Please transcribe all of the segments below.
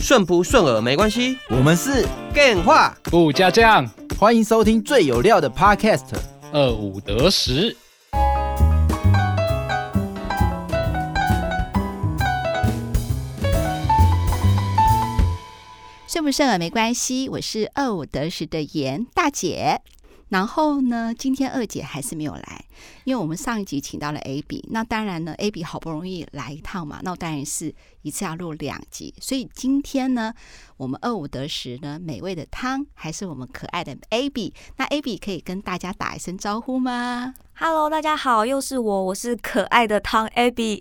顺不顺耳没关系，我们是 Game 话不加酱，欢迎收听最有料的 Podcast，二五得十。顺不顺耳没关系，我是二五得十的严大姐。然后呢，今天二姐还是没有来，因为我们上一集请到了 AB，那当然呢，AB 好不容易来一趟嘛，那当然是一次要录两集，所以今天呢，我们二五得十呢，美味的汤还是我们可爱的 AB，那 AB 可以跟大家打一声招呼吗？？Hello，大家好，又是我，我是可爱的汤 Abby。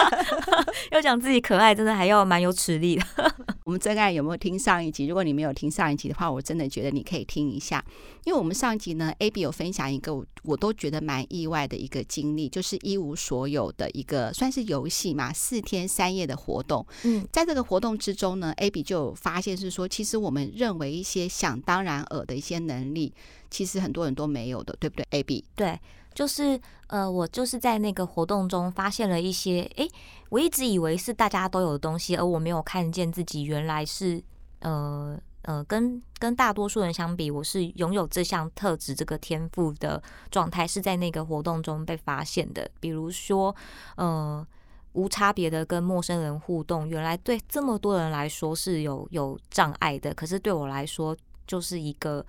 要讲自己可爱，真的还要蛮有实力的。我们真爱有没有听上一集？如果你没有听上一集的话，我真的觉得你可以听一下，因为我们上一集呢，Abby 有分享一个我我都觉得蛮意外的一个经历，就是一无所有的一个算是游戏嘛，四天三夜的活动。嗯，在这个活动之中呢，Abby 就有发现是说，其实我们认为一些想当然尔的一些能力。其实很多人都没有的，对不对？AB 对，就是呃，我就是在那个活动中发现了一些，哎，我一直以为是大家都有的东西，而我没有看见自己原来是呃呃，跟跟大多数人相比，我是拥有这项特质、这个天赋的状态，是在那个活动中被发现的。比如说，呃，无差别的跟陌生人互动，原来对这么多人来说是有有障碍的，可是对我来说就是一个。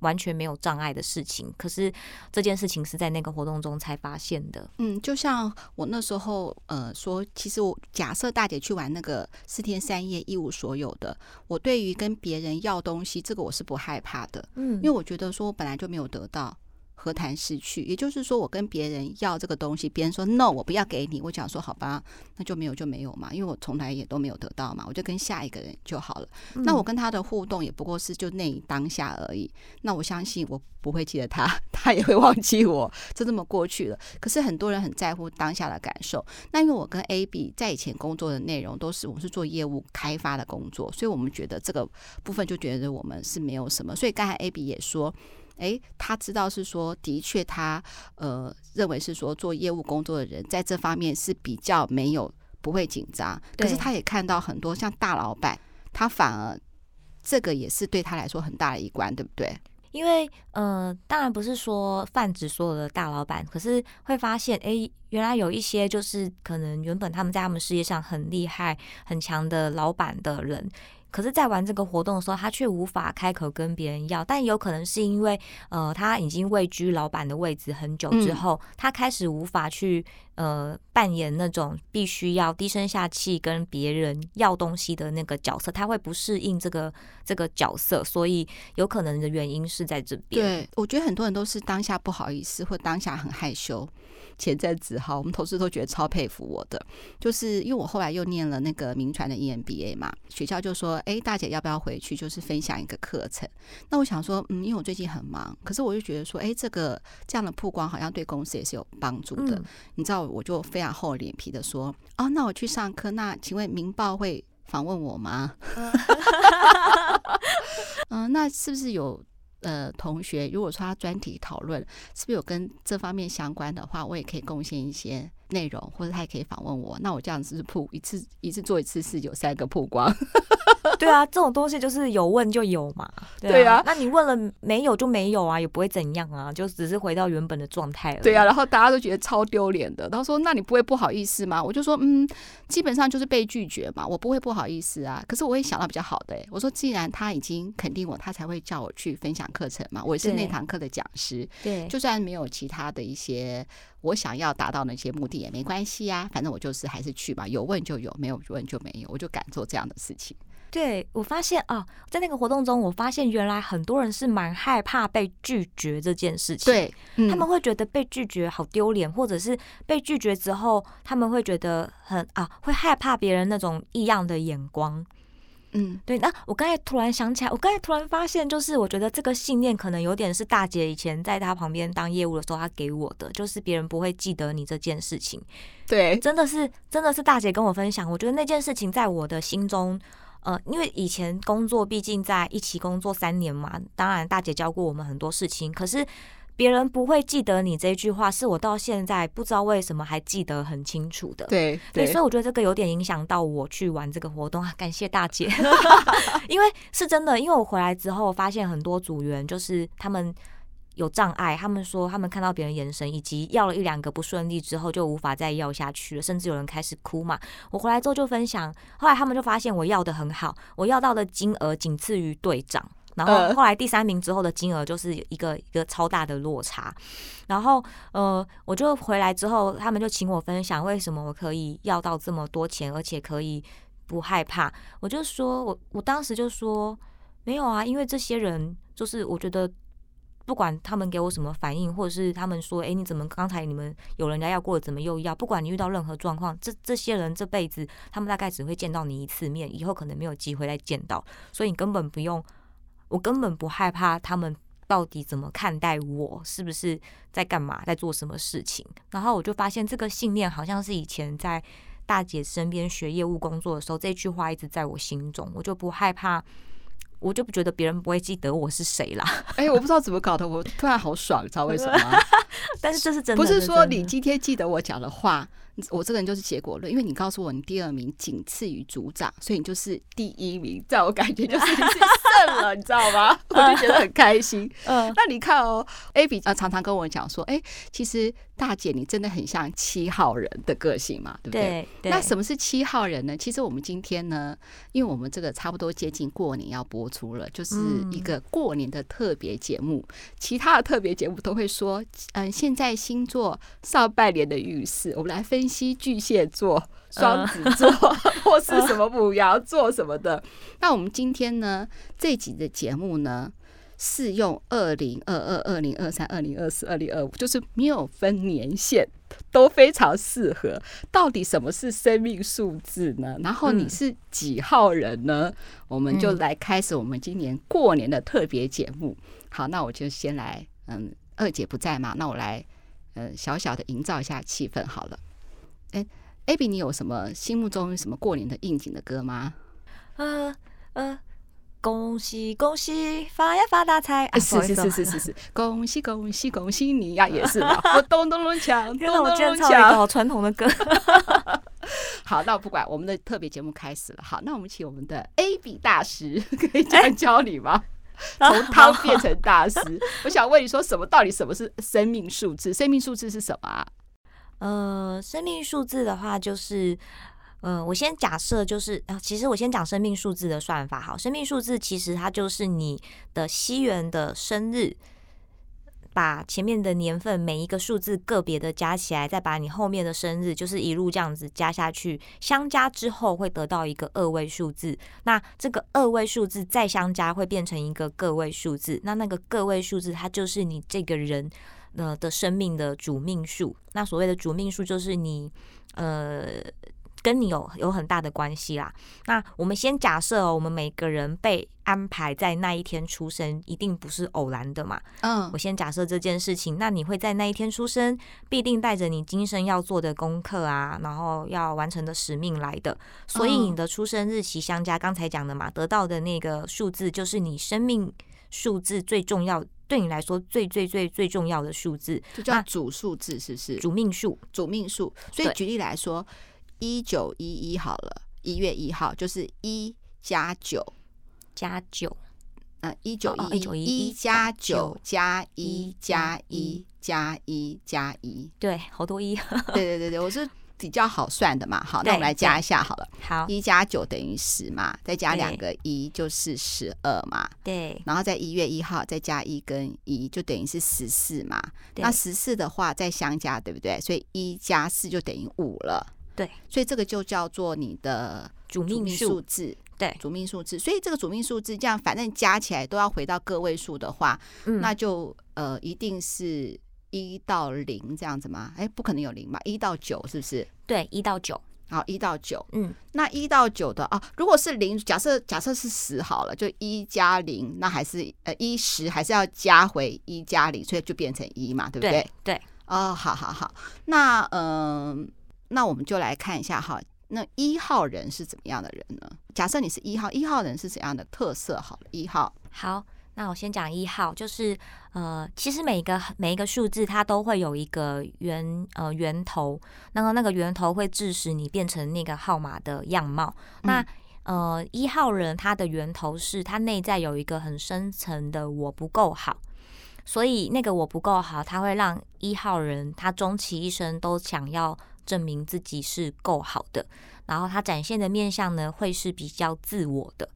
完全没有障碍的事情，可是这件事情是在那个活动中才发现的。嗯，就像我那时候呃说，其实我假设大姐去玩那个四天三夜一无所有的，我对于跟别人要东西，这个我是不害怕的。嗯，因为我觉得说我本来就没有得到。何谈失去？也就是说，我跟别人要这个东西，别人说 “no”，我不要给你。我讲说好吧，那就没有就没有嘛，因为我从来也都没有得到嘛，我就跟下一个人就好了。嗯、那我跟他的互动也不过是就那一当下而已。那我相信我不会记得他，他也会忘记我，就这么过去了。可是很多人很在乎当下的感受。那因为我跟 AB 在以前工作的内容都是我们是做业务开发的工作，所以我们觉得这个部分就觉得我们是没有什么。所以刚才 AB 也说。诶，他知道是说，的确，他呃认为是说，做业务工作的人在这方面是比较没有不会紧张。可是他也看到很多像大老板，他反而这个也是对他来说很大的一关，对不对？因为呃，当然不是说泛指所有的大老板，可是会发现，诶，原来有一些就是可能原本他们在他们事业上很厉害、很强的老板的人。可是，在玩这个活动的时候，他却无法开口跟别人要。但有可能是因为，呃，他已经位居老板的位置很久之后，嗯、他开始无法去呃扮演那种必须要低声下气跟别人要东西的那个角色，他会不适应这个这个角色。所以，有可能的原因是在这边。对，我觉得很多人都是当下不好意思，或当下很害羞。前阵子哈，我们同事都觉得超佩服我的，就是因为我后来又念了那个名传的 EMBA 嘛，学校就说，哎，大姐要不要回去，就是分享一个课程？那我想说，嗯，因为我最近很忙，可是我就觉得说，哎，这个这样的曝光好像对公司也是有帮助的。嗯、你知道，我就非常厚脸皮的说，哦，那我去上课，那请问明报会访问我吗？嗯，那是不是有？呃，同学，如果说他专题讨论是不是有跟这方面相关的话，我也可以贡献一些内容，或者他也可以访问我。那我这样子是曝一次一次做一次事，有三个曝光。对啊，这种东西就是有问就有嘛。对啊，那你问了没有就没有啊，也不会怎样啊，就只是回到原本的状态了。对啊，然后大家都觉得超丢脸的。他说：“那你不会不好意思吗？”我就说：“嗯，基本上就是被拒绝嘛，我不会不好意思啊。可是我会想到比较好的、欸，我说既然他已经肯定我，他才会叫我去分享课程嘛。我也是那堂课的讲师，对，就算没有其他的一些我想要达到那些目的也没关系啊，反正我就是还是去吧，有问就有，没有问就没有，我就敢做这样的事情。”对，我发现啊，在那个活动中，我发现原来很多人是蛮害怕被拒绝这件事情。对，嗯、他们会觉得被拒绝好丢脸，或者是被拒绝之后，他们会觉得很啊，会害怕别人那种异样的眼光。嗯，对。那我刚才突然想起来，我刚才突然发现，就是我觉得这个信念可能有点是大姐以前在她旁边当业务的时候，她给我的，就是别人不会记得你这件事情。对，真的是，真的是大姐跟我分享，我觉得那件事情在我的心中。呃，因为以前工作毕竟在一起工作三年嘛，当然大姐教过我们很多事情。可是别人不会记得你这句话，是我到现在不知道为什么还记得很清楚的。对所以我觉得这个有点影响到我去玩这个活动啊。感谢大姐，因为是真的，因为我回来之后发现很多组员就是他们有障碍，他们说他们看到别人眼神，以及要了一两个不顺利之后就无法再要下去了，甚至有人开始哭嘛。我回来之后就分享，后来他们就发现我要的很好，我要到的金额仅次于队长。然后后来第三名之后的金额就是一个一个超大的落差，然后呃，我就回来之后，他们就请我分享为什么我可以要到这么多钱，而且可以不害怕。我就说我我当时就说没有啊，因为这些人就是我觉得不管他们给我什么反应，或者是他们说哎，你怎么刚才你们有人家要过，怎么又要？不管你遇到任何状况，这这些人这辈子他们大概只会见到你一次面，以后可能没有机会再见到，所以你根本不用。我根本不害怕他们到底怎么看待我，是不是在干嘛，在做什么事情。然后我就发现这个信念好像是以前在大姐身边学业务工作的时候，这句话一直在我心中。我就不害怕，我就不觉得别人不会记得我是谁啦。哎、欸，我不知道怎么搞的，我突然好爽，你知道为什么吗？但是这是真的，不是说你今天记得我讲的话。我这个人就是结果论，因为你告诉我你第二名仅次于组长，所以你就是第一名，在我感觉就是你是胜了，你知道吗？我就觉得很开心。嗯，那你看哦，Abby 啊常常跟我讲说，哎、欸，其实大姐你真的很像七号人的个性嘛，对不对？那什么是七号人呢？其实我们今天呢，因为我们这个差不多接近过年要播出了，就是一个过年的特别节目。嗯、其他的特别节目都会说，嗯，现在星座上半年的运势，我们来分。析巨蟹座、双子座，或是什么母羊座什么的。那我们今天呢，这集的节目呢，适用二零二二、二零二三、二零二四、二零二五，就是没有分年限，都非常适合。到底什么是生命数字呢？然后你是几号人呢？我们就来开始我们今年过年的特别节目。好，那我就先来，嗯，二姐不在嘛，那我来，嗯，小小的营造一下气氛好了。哎，Abby，你有什么心目中什么过年的应景的歌吗？呃呃，恭喜恭喜，发呀发大财！啊，是是是是是是，恭喜恭喜恭喜你呀，也是嘛。我咚咚咚锵，咚咚咚锵，好传统的歌。好，那我不管，我们的特别节目开始了。好，那我们请我们的 Abby 大师可以这样教你吗？从汤变成大师，我想问你说，什么到底什么是生命数字？生命数字是什么啊？呃，生命数字的话，就是，呃，我先假设就是，啊，其实我先讲生命数字的算法。好，生命数字其实它就是你的西元的生日，把前面的年份每一个数字个别的加起来，再把你后面的生日，就是一路这样子加下去，相加之后会得到一个二位数字。那这个二位数字再相加，会变成一个个位数字。那那个个位数字，它就是你这个人。呃的生命的主命数，那所谓的主命数就是你，呃，跟你有有很大的关系啦。那我们先假设哦，我们每个人被安排在那一天出生，一定不是偶然的嘛。嗯，我先假设这件事情，那你会在那一天出生，必定带着你今生要做的功课啊，然后要完成的使命来的。所以你的出生日期相加，刚才讲的嘛，得到的那个数字就是你生命数字最重要。对你来说最最最最重要的数字，就叫主数字，是不是？主命数，主命数。所以举例来说，一九一一好了，一月一号就是一加九加九，嗯，一九一一一加九加一加一加一加一，对，好多一，对对对对，我是。比较好算的嘛，好，那我们来加一下好了。好，一加九等于十嘛，再加两个一就是十二嘛。对，然后在一月一号再加一跟一就等于是十四嘛。那十四的话再相加，对不对？所以一加四就等于五了。对，所以这个就叫做你的主命数字。对，主命数字。所以这个主命数字这样，反正加起来都要回到个位数的话，嗯，那就呃一定是。一到零这样子吗？哎，不可能有零吧？一到九是不是？对，一到九。好，一到九。嗯，那一到九的啊，如果是零，假设假设是十好了，就一加零，那还是呃一十还是要加回一加零，所以就变成一嘛，对不对？对。对哦，好好好。那嗯、呃，那我们就来看一下哈，那一号人是怎么样的人呢？假设你是一号，一号人是怎样的特色？好了，一号。好。那我先讲一号，就是呃，其实每一个每一个数字它都会有一个源呃源头，那么那个源头会致使你变成那个号码的样貌。嗯、那呃一号人他的源头是他内在有一个很深层的我不够好，所以那个我不够好，他会让一号人他终其一生都想要证明自己是够好的，然后他展现的面相呢会是比较自我的。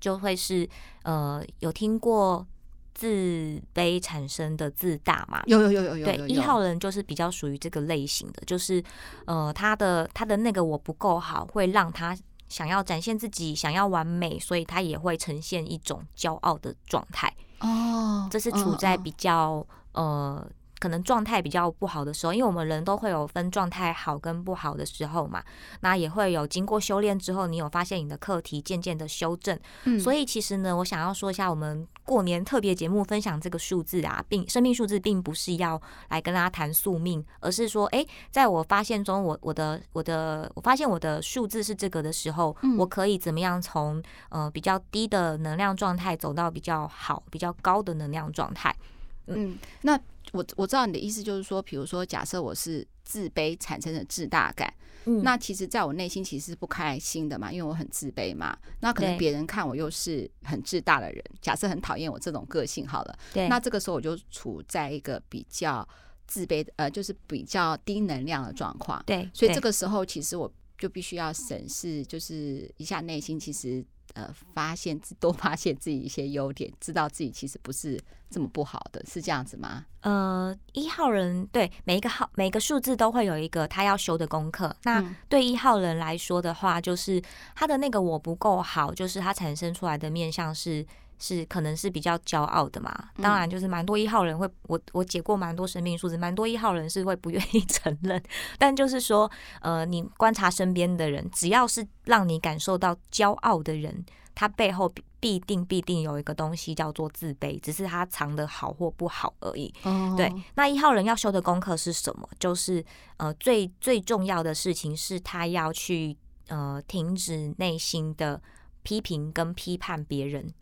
就会是呃，有听过自卑产生的自大嘛？有有有有有。对，一号人就是比较属于这个类型的，就是呃，他的他的那个我不够好，会让他想要展现自己，想要完美，所以他也会呈现一种骄傲的状态。哦，这是处在比较呃。可能状态比较不好的时候，因为我们人都会有分状态好跟不好的时候嘛，那也会有经过修炼之后，你有发现你的课题渐渐的修正。嗯，所以其实呢，我想要说一下，我们过年特别节目分享这个数字啊，并生命数字并不是要来跟大家谈宿命，而是说，哎，在我发现中，我我的我的我发现我的数字是这个的时候，我可以怎么样从呃比较低的能量状态走到比较好、比较高的能量状态。嗯，那。我我知道你的意思，就是说，比如说，假设我是自卑产生的自大感，嗯，那其实在我内心其实是不开心的嘛，因为我很自卑嘛。那可能别人看我又是很自大的人，假设很讨厌我这种个性好了，对，那这个时候我就处在一个比较自卑的，呃，就是比较低能量的状况，对，所以这个时候其实我就必须要审视，就是一下内心其实。呃，发现多发现自己一些优点，知道自己其实不是这么不好的，是这样子吗？呃，一号人对每一个号每个数字都会有一个他要修的功课。那对一号人来说的话，就是他的那个我不够好，就是他产生出来的面向是。是可能是比较骄傲的嘛，当然就是蛮多一号人会，我我解过蛮多生命数字，蛮多一号人是会不愿意承认，但就是说，呃，你观察身边的人，只要是让你感受到骄傲的人，他背后必定必定有一个东西叫做自卑，只是他藏的好或不好而已。Oh. 对，那一号人要修的功课是什么？就是呃，最最重要的事情是他要去呃停止内心的批评跟批判别人。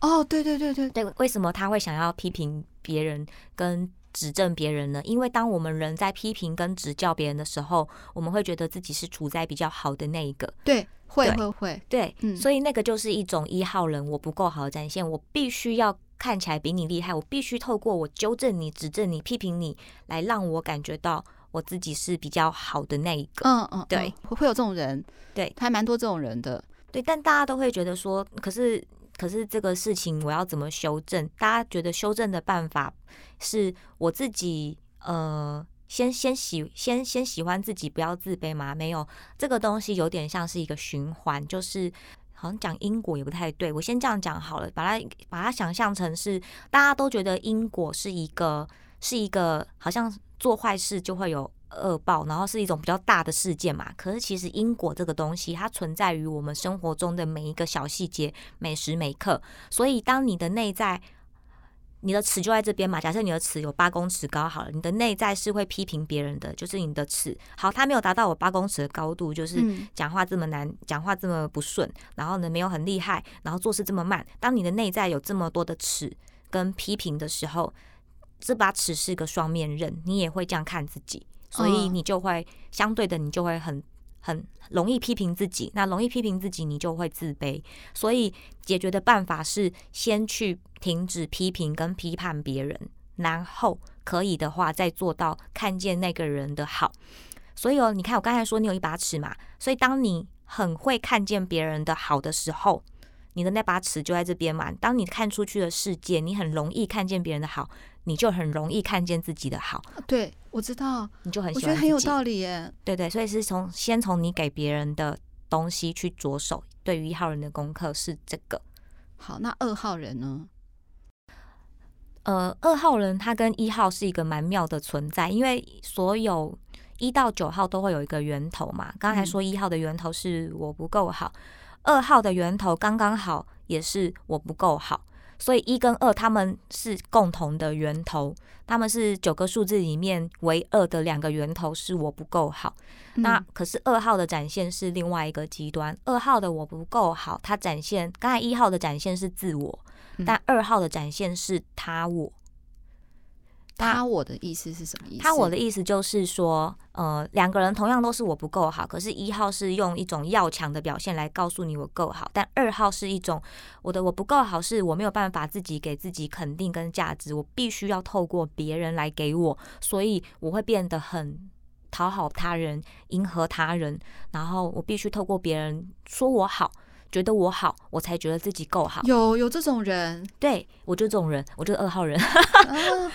哦，oh, 对对对对对，为什么他会想要批评别人跟指正别人呢？因为当我们人在批评跟指教别人的时候，我们会觉得自己是处在比较好的那一个。对，会会会，对，嗯，所以那个就是一种一号人我不够好的展现，我必须要看起来比你厉害，我必须透过我纠正你、指正你、批评你，来让我感觉到我自己是比较好的那一个。嗯嗯，对，会有这种人，对，还蛮多这种人的，对，但大家都会觉得说，可是。可是这个事情我要怎么修正？大家觉得修正的办法是我自己呃，先先喜先先喜欢自己，不要自卑吗？没有，这个东西有点像是一个循环，就是好像讲因果也不太对。我先这样讲好了，把它把它想象成是大家都觉得因果是一个是一个，好像做坏事就会有。恶报，然后是一种比较大的事件嘛。可是其实因果这个东西，它存在于我们生活中的每一个小细节、每时每刻。所以，当你的内在，你的尺就在这边嘛。假设你的尺有八公尺高，好了，你的内在是会批评别人的，就是你的尺好，它没有达到我八公尺的高度，就是讲话这么难，讲话这么不顺，然后呢没有很厉害，然后做事这么慢。当你的内在有这么多的尺跟批评的时候，这把尺是个双面刃，你也会这样看自己。所以你就会相对的，你就会很很容易批评自己。那容易批评自己，你就会自卑。所以解决的办法是先去停止批评跟批判别人，然后可以的话再做到看见那个人的好。所以哦，你看我刚才说你有一把尺嘛，所以当你很会看见别人的好的时候，你的那把尺就在这边嘛。当你看出去的世界，你很容易看见别人的好。你就很容易看见自己的好，对，我知道，你就很喜欢，我觉得很有道理耶。对对，所以是从先从你给别人的东西去着手。对于一号人的功课是这个。好，那二号人呢？呃，二号人他跟一号是一个蛮妙的存在，因为所有一到九号都会有一个源头嘛。刚才说一号的源头是我不够好，嗯、二号的源头刚刚好也是我不够好。所以一跟二他们是共同的源头，他们是九个数字里面唯二的两个源头，是我不够好。嗯、那可是二号的展现是另外一个极端，二号的我不够好，它展现刚才一号的展现是自我，但二号的展现是他我。他我的意思是什么意思？他我的意思就是说，呃，两个人同样都是我不够好，可是一号是用一种要强的表现来告诉你我够好，但二号是一种我的我不够好，是我没有办法自己给自己肯定跟价值，我必须要透过别人来给我，所以我会变得很讨好他人，迎合他人，然后我必须透过别人说我好。觉得我好，我才觉得自己够好。有有这种人，对，我就这种人，我就是二号人。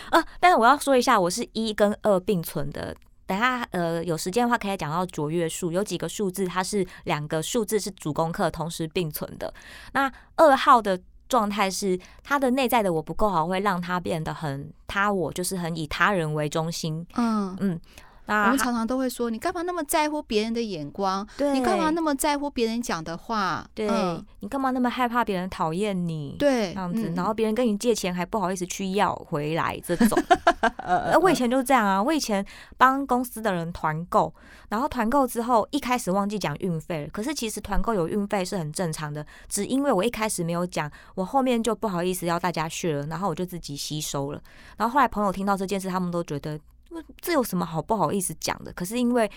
啊，但是我要说一下，我是一跟二并存的。等下，呃，有时间的话可以讲到卓越数，有几个数字它是两个数字是主功课同时并存的。那二号的状态是他的内在的我不够好，会让他变得很他我，就是很以他人为中心。嗯嗯。我们常常都会说，你干嘛那么在乎别人的眼光？对，你干嘛那么在乎别人讲的话？对，嗯、你干嘛那么害怕别人讨厌你？对，这样子，然后别人跟你借钱还不好意思去要回来，这种。呃，我以前就是这样啊，我以前帮公司的人团购，然后团购之后一开始忘记讲运费了，可是其实团购有运费是很正常的，只因为我一开始没有讲，我后面就不好意思要大家去了，然后我就自己吸收了，然后后来朋友听到这件事，他们都觉得。这有什么好不好意思讲的？可是因为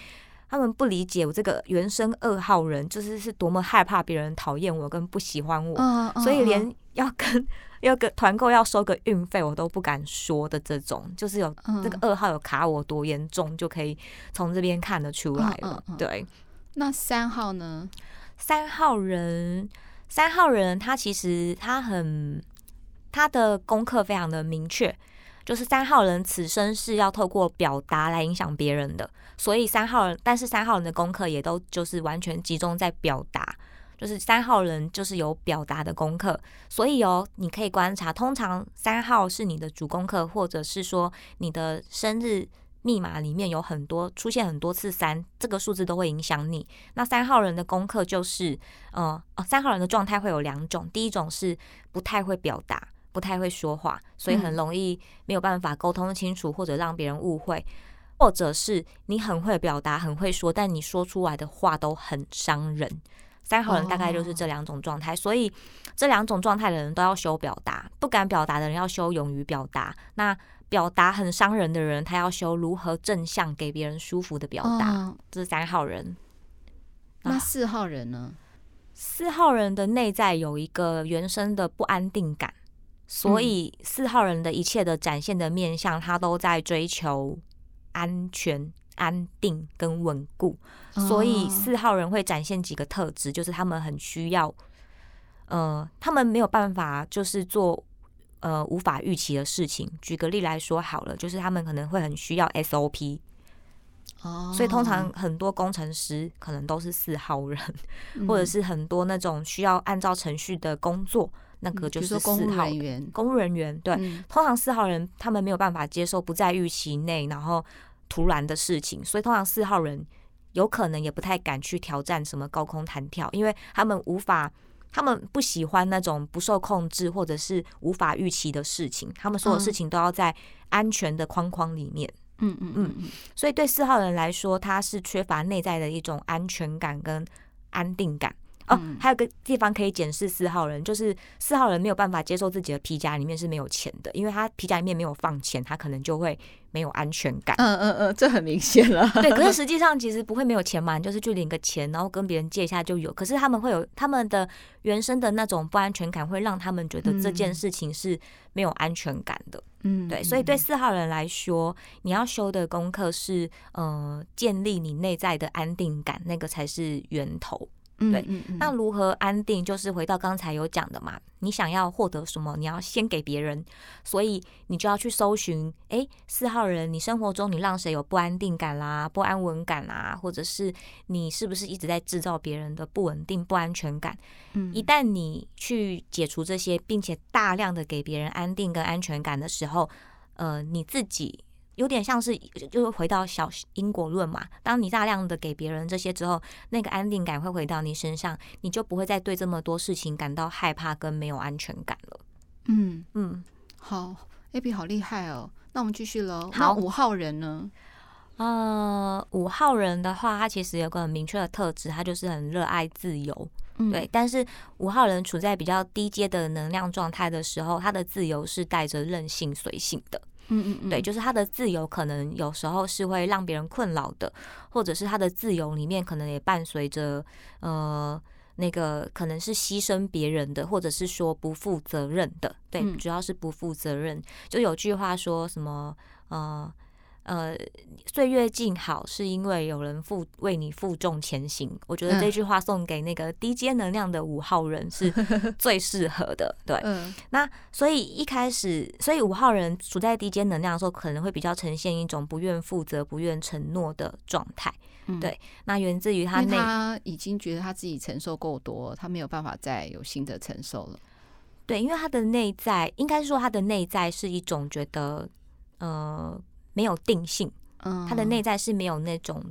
他们不理解我这个原生二号人，就是是多么害怕别人讨厌我跟不喜欢我，嗯嗯、所以连要跟要跟团购要收个运费，我都不敢说的。这种就是有这个二号有卡我多严重，就可以从这边看得出来了。对，那三号呢？三号人，三号人他其实他很他的功课非常的明确。就是三号人此生是要透过表达来影响别人的，所以三号人，但是三号人的功课也都就是完全集中在表达，就是三号人就是有表达的功课，所以哦，你可以观察，通常三号是你的主功课，或者是说你的生日密码里面有很多出现很多次三，这个数字都会影响你。那三号人的功课就是，呃，哦，三号人的状态会有两种，第一种是不太会表达。不太会说话，所以很容易没有办法沟通清楚，或者让别人误会，或者是你很会表达，很会说，但你说出来的话都很伤人。三号人大概就是这两种状态，所以这两种状态的人都要修表达，不敢表达的人要修勇于表达。那表达很伤人的人，他要修如何正向给别人舒服的表达。这是三号人。那四号人呢？四号人的内在有一个原生的不安定感。所以四号人的一切的展现的面向，他都在追求安全、安定跟稳固。所以四号人会展现几个特质，就是他们很需要，呃，他们没有办法就是做呃无法预期的事情。举个例来说好了，就是他们可能会很需要 SOP。哦，所以通常很多工程师可能都是四号人，或者是很多那种需要按照程序的工作。那个就是四号人员，公务人员对，嗯、通常四号人他们没有办法接受不在预期内，然后突然的事情，所以通常四号人有可能也不太敢去挑战什么高空弹跳，因为他们无法，他们不喜欢那种不受控制或者是无法预期的事情，他们所有事情都要在安全的框框里面。嗯嗯嗯嗯，所以对四号人来说，他是缺乏内在的一种安全感跟安定感。哦，还有个地方可以检视四号人，就是四号人没有办法接受自己的皮夹里面是没有钱的，因为他皮夹里面没有放钱，他可能就会没有安全感。嗯嗯嗯，这很明显了。对，可是实际上其实不会没有钱嘛，就是去领个钱，然后跟别人借一下就有。可是他们会有他们的原生的那种不安全感，会让他们觉得这件事情是没有安全感的。嗯，对，所以对四号人来说，你要修的功课是呃，建立你内在的安定感，那个才是源头。对，那如何安定？就是回到刚才有讲的嘛，你想要获得什么，你要先给别人，所以你就要去搜寻。哎，四号人，你生活中你让谁有不安定感啦、不安稳感啦，或者是你是不是一直在制造别人的不稳定、不安全感？嗯，一旦你去解除这些，并且大量的给别人安定跟安全感的时候，呃，你自己。有点像是，就是回到小因果论嘛。当你大量的给别人这些之后，那个安定感会回到你身上，你就不会再对这么多事情感到害怕跟没有安全感了。嗯嗯，好，Abby 好厉害哦。那我们继续喽。好，五号人呢？呃，五号人的话，他其实有个很明确的特质，他就是很热爱自由。嗯、对。但是五号人处在比较低阶的能量状态的时候，他的自由是带着任性随性的。嗯嗯嗯，对，就是他的自由可能有时候是会让别人困扰的，或者是他的自由里面可能也伴随着呃那个可能是牺牲别人的，或者是说不负责任的。对，嗯、主要是不负责任。就有句话说什么呃。呃，岁月静好是因为有人负为你负重前行。我觉得这句话送给那个低阶能量的五号人是 最适合的。对，嗯，那所以一开始，所以五号人处在低阶能量的时候，可能会比较呈现一种不愿负责、不愿承诺的状态。对，那源自于他内，他已经觉得他自己承受够多，他没有办法再有新的承受了。对，因为他的内在，应该是说他的内在是一种觉得，呃。没有定性，嗯，他的内在是没有那种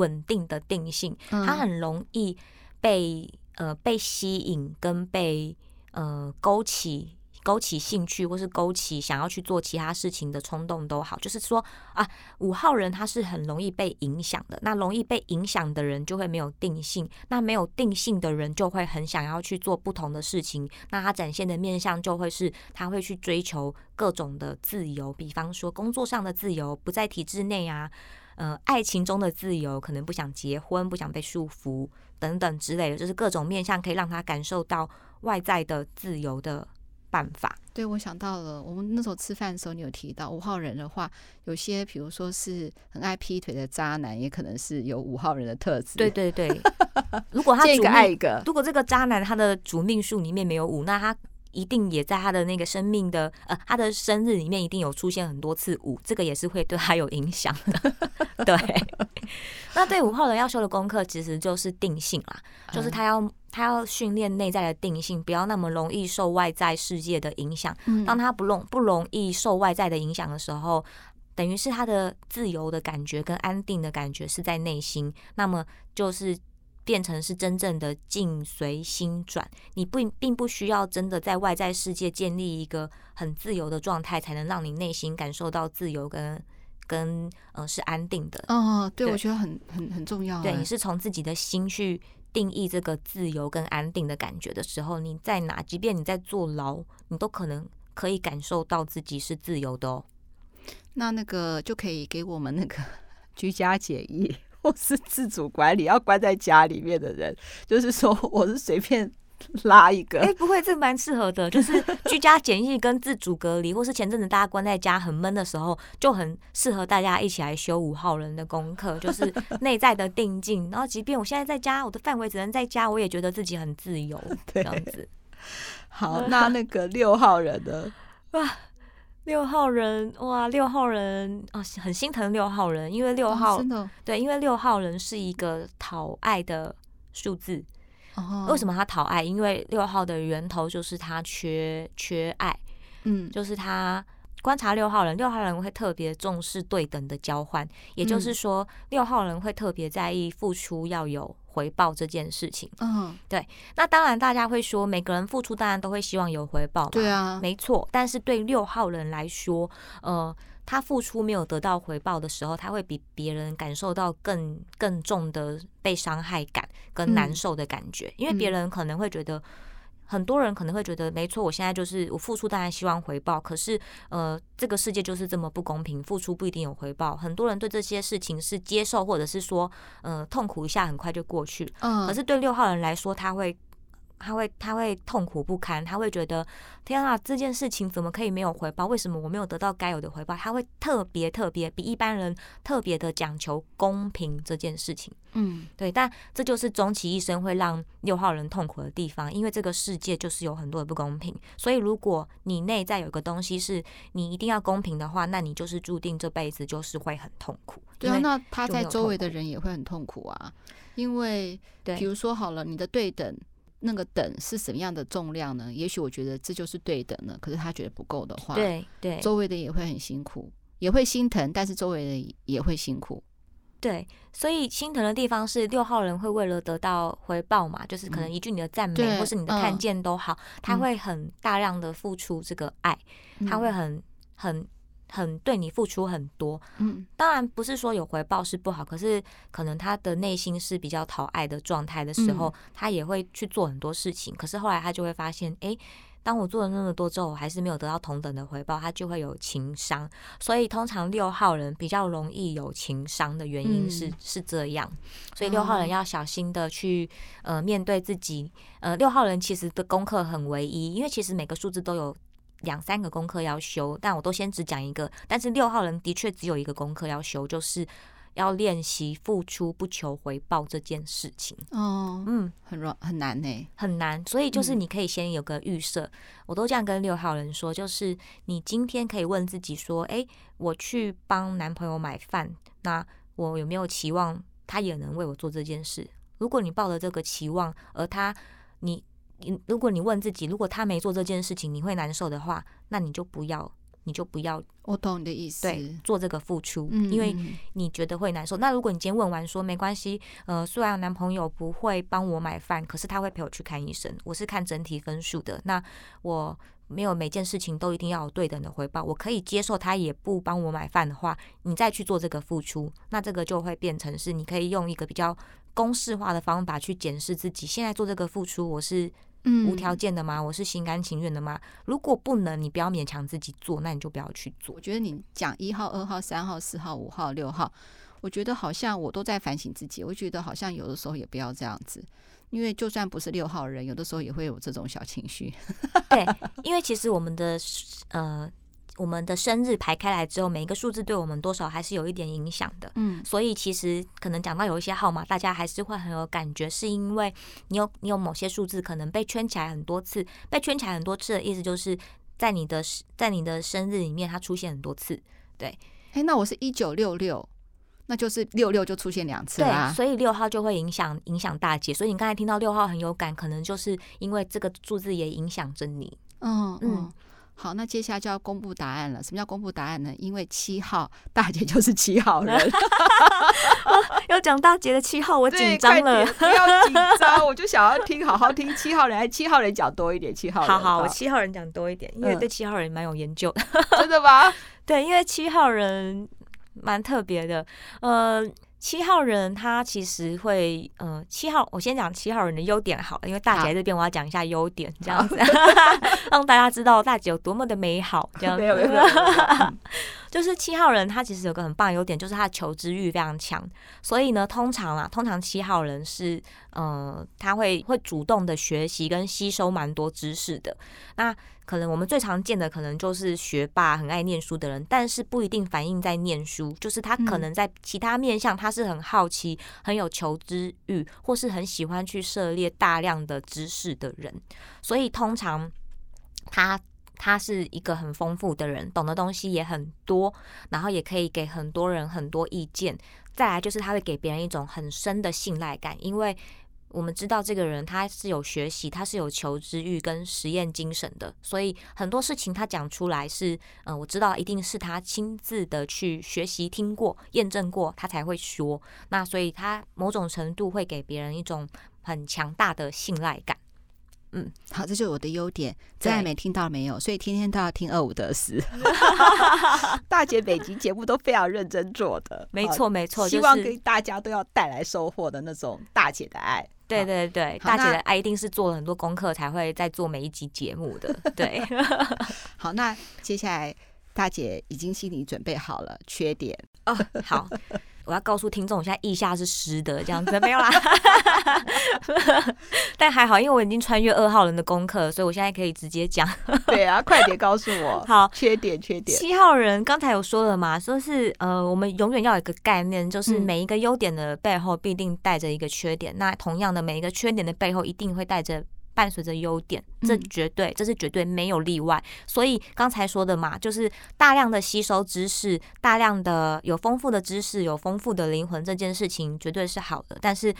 稳定的定性，嗯、他很容易被呃被吸引跟被呃勾起勾起兴趣，或是勾起想要去做其他事情的冲动都好。就是说啊，五号人他是很容易被影响的，那容易被影响的人就会没有定性，那没有定性的人就会很想要去做不同的事情，那他展现的面向就会是他会去追求各种的自由，比方说工作上的自由，不在体制内啊，呃，爱情中的自由，可能不想结婚，不想被束缚等等之类的，就是各种面向可以让他感受到外在的自由的办法。对，我想到了，我们那时候吃饭的时候，你有提到五号人的话，有些比如说是很爱劈腿的渣男，也可能是有五号人的特质。对对对，如果他一个爱一个，如果这个渣男他的主命数里面没有五，那他一定也在他的那个生命的呃他的生日里面一定有出现很多次五，这个也是会对他有影响的。对，那对五号人要修的功课其实就是定性啦，就是他要。他要训练内在的定性，不要那么容易受外在世界的影响。当他不容不容易受外在的影响的时候，等于是他的自由的感觉跟安定的感觉是在内心。那么就是变成是真正的境随心转。你不并不需要真的在外在世界建立一个很自由的状态，才能让你内心感受到自由跟跟呃是安定的。哦，对，对我觉得很很很重要。对，你是从自己的心去。定义这个自由跟安定的感觉的时候，你在哪？即便你在坐牢，你都可能可以感受到自己是自由的哦。那那个就可以给我们那个 居家检疫 或是自主管理，要关在家里面的人，就是说我是随便。拉一个，哎、欸，不会，这个蛮适合的，就是居家检疫跟自主隔离，或是前阵子大家关在家很闷的时候，就很适合大家一起来修五号人的功课，就是内在的定静。然后，即便我现在在家，我的范围只能在家，我也觉得自己很自由，这样子。好，那那个六号人呢？哇，六号人哇，六号人哦，很心疼六号人，因为六号、哦、真的对，因为六号人是一个讨爱的数字。为什么他讨爱？因为六号的源头就是他缺缺爱，嗯，就是他观察六号人，六号人会特别重视对等的交换，也就是说，六号人会特别在意付出要有回报这件事情。嗯，对。那当然，大家会说，每个人付出当然都会希望有回报嘛，对啊，没错。但是对六号人来说，呃。他付出没有得到回报的时候，他会比别人感受到更更重的被伤害感跟难受的感觉，因为别人可能会觉得，很多人可能会觉得，没错，我现在就是我付出，当然希望回报，可是呃，这个世界就是这么不公平，付出不一定有回报。很多人对这些事情是接受，或者是说，呃，痛苦一下很快就过去。嗯，可是对六号人来说，他会。他会他会痛苦不堪，他会觉得天啊，这件事情怎么可以没有回报？为什么我没有得到该有的回报？他会特别特别比一般人特别的讲求公平这件事情。嗯，对，但这就是终其一生会让六号人痛苦的地方，因为这个世界就是有很多的不公平。所以如果你内在有个东西是你一定要公平的话，那你就是注定这辈子就是会很痛苦。对啊，那他在周围的人也会很痛苦啊，因为对，比如说好了，你的对等。那个等是什么样的重量呢？也许我觉得这就是对等了，可是他觉得不够的话，对对，周围的也会很辛苦，也会心疼，但是周围的也会辛苦。对，所以心疼的地方是六号人会为了得到回报嘛，就是可能一句你的赞美，或是你的看见都好，他会很大量的付出这个爱，他会很很很对你付出很多，嗯，当然不是说有回报是不好，可是可能他的内心是比较讨爱的状态的时候，嗯、他也会去做很多事情。可是后来他就会发现，哎，当我做了那么多之后，我还是没有得到同等的回报，他就会有情商。所以通常六号人比较容易有情商的原因是、嗯、是这样，所以六号人要小心的去呃面对自己。呃，六号人其实的功课很唯一，因为其实每个数字都有。两三个功课要修，但我都先只讲一个。但是六号人的确只有一个功课要修，就是要练习付出不求回报这件事情。哦，嗯，很软很难呢，很难。所以就是你可以先有个预设，嗯、我都这样跟六号人说，就是你今天可以问自己说：诶，我去帮男朋友买饭，那我有没有期望他也能为我做这件事？如果你抱着这个期望，而他你。你如果你问自己，如果他没做这件事情，你会难受的话，那你就不要，你就不要。我懂你的意思。对，做这个付出，嗯，因为你觉得会难受。那如果你今天问完说没关系，呃，虽然男朋友不会帮我买饭，可是他会陪我去看医生。我是看整体分数的，那我没有每件事情都一定要有对等的回报，我可以接受他也不帮我买饭的话，你再去做这个付出，那这个就会变成是你可以用一个比较公式化的方法去检视自己现在做这个付出，我是。嗯，无条件的吗？我是心甘情愿的吗？如果不能，你不要勉强自己做，那你就不要去做。我觉得你讲一号、二号、三号、四号、五号、六号，我觉得好像我都在反省自己。我觉得好像有的时候也不要这样子，因为就算不是六号人，有的时候也会有这种小情绪。对，因为其实我们的呃。我们的生日排开来之后，每一个数字对我们多少还是有一点影响的。嗯，所以其实可能讲到有一些号码，大家还是会很有感觉，是因为你有你有某些数字可能被圈起来很多次，被圈起来很多次的意思就是在你的在你的生日里面它出现很多次。对，哎，那我是一九六六，那就是六六就出现两次啦。对，所以六号就会影响影响大姐。所以你刚才听到六号很有感，可能就是因为这个数字也影响着你。嗯嗯。嗯好，那接下来就要公布答案了。什么叫公布答案呢？因为七号大姐就是七号人，要讲大姐的七号，我紧张了。不要紧张，我就想要听，好好听七号人，哎七号人讲多一点。七号人，好好，我七号人讲多一点，因为对七号人蛮有研究的。真的吗？对，因为七号人蛮特别的，呃。七号人他其实会，呃，七号我先讲七号人的优点好了，因为大姐在这边我要讲一下优点，这样子 让大家知道大姐有多么的美好，这样子。没有没有没有。就是七号人他其实有个很棒的优点，就是他的求知欲非常强，所以呢，通常啊，通常七号人是，呃，他会会主动的学习跟吸收蛮多知识的，那。可能我们最常见的可能就是学霸，很爱念书的人，但是不一定反映在念书，就是他可能在其他面向，他是很好奇、很有求知欲，或是很喜欢去涉猎大量的知识的人。所以通常他他是一个很丰富的人，懂的东西也很多，然后也可以给很多人很多意见。再来就是他会给别人一种很深的信赖感，因为。我们知道这个人他是有学习，他是有求知欲跟实验精神的，所以很多事情他讲出来是，嗯、我知道一定是他亲自的去学习、听过、验证过，他才会说。那所以他某种程度会给别人一种很强大的信赖感。嗯，好，这就是我的优点。在外面听到没有？所以天天都要听二五得四。大姐每集节目都非常认真做的，没错没错，希望给大家都要带来收获的那种大姐的爱。对对对，大姐的爱一定是做了很多功课才会在做每一集节目的。对，好，那接下来大姐已经心里准备好了缺点哦。好，我要告诉听众，我现在腋下是湿的，这样子没有啦。但还好，因为我已经穿越二号人的功课，所以我现在可以直接讲。对啊，快点告诉我。好，缺点缺点。七号人刚才有说了嘛，说是呃，我们永远要有一个概念，就是每一个优点的背后必定带着一个缺点。嗯、那同样的，每一个缺点的背后一定会带着伴随着优点，这绝对，这是绝对没有例外。所以刚才说的嘛，就是大量的吸收知识，大量的有丰富的知识，有丰富的灵魂，这件事情绝对是好的。但是。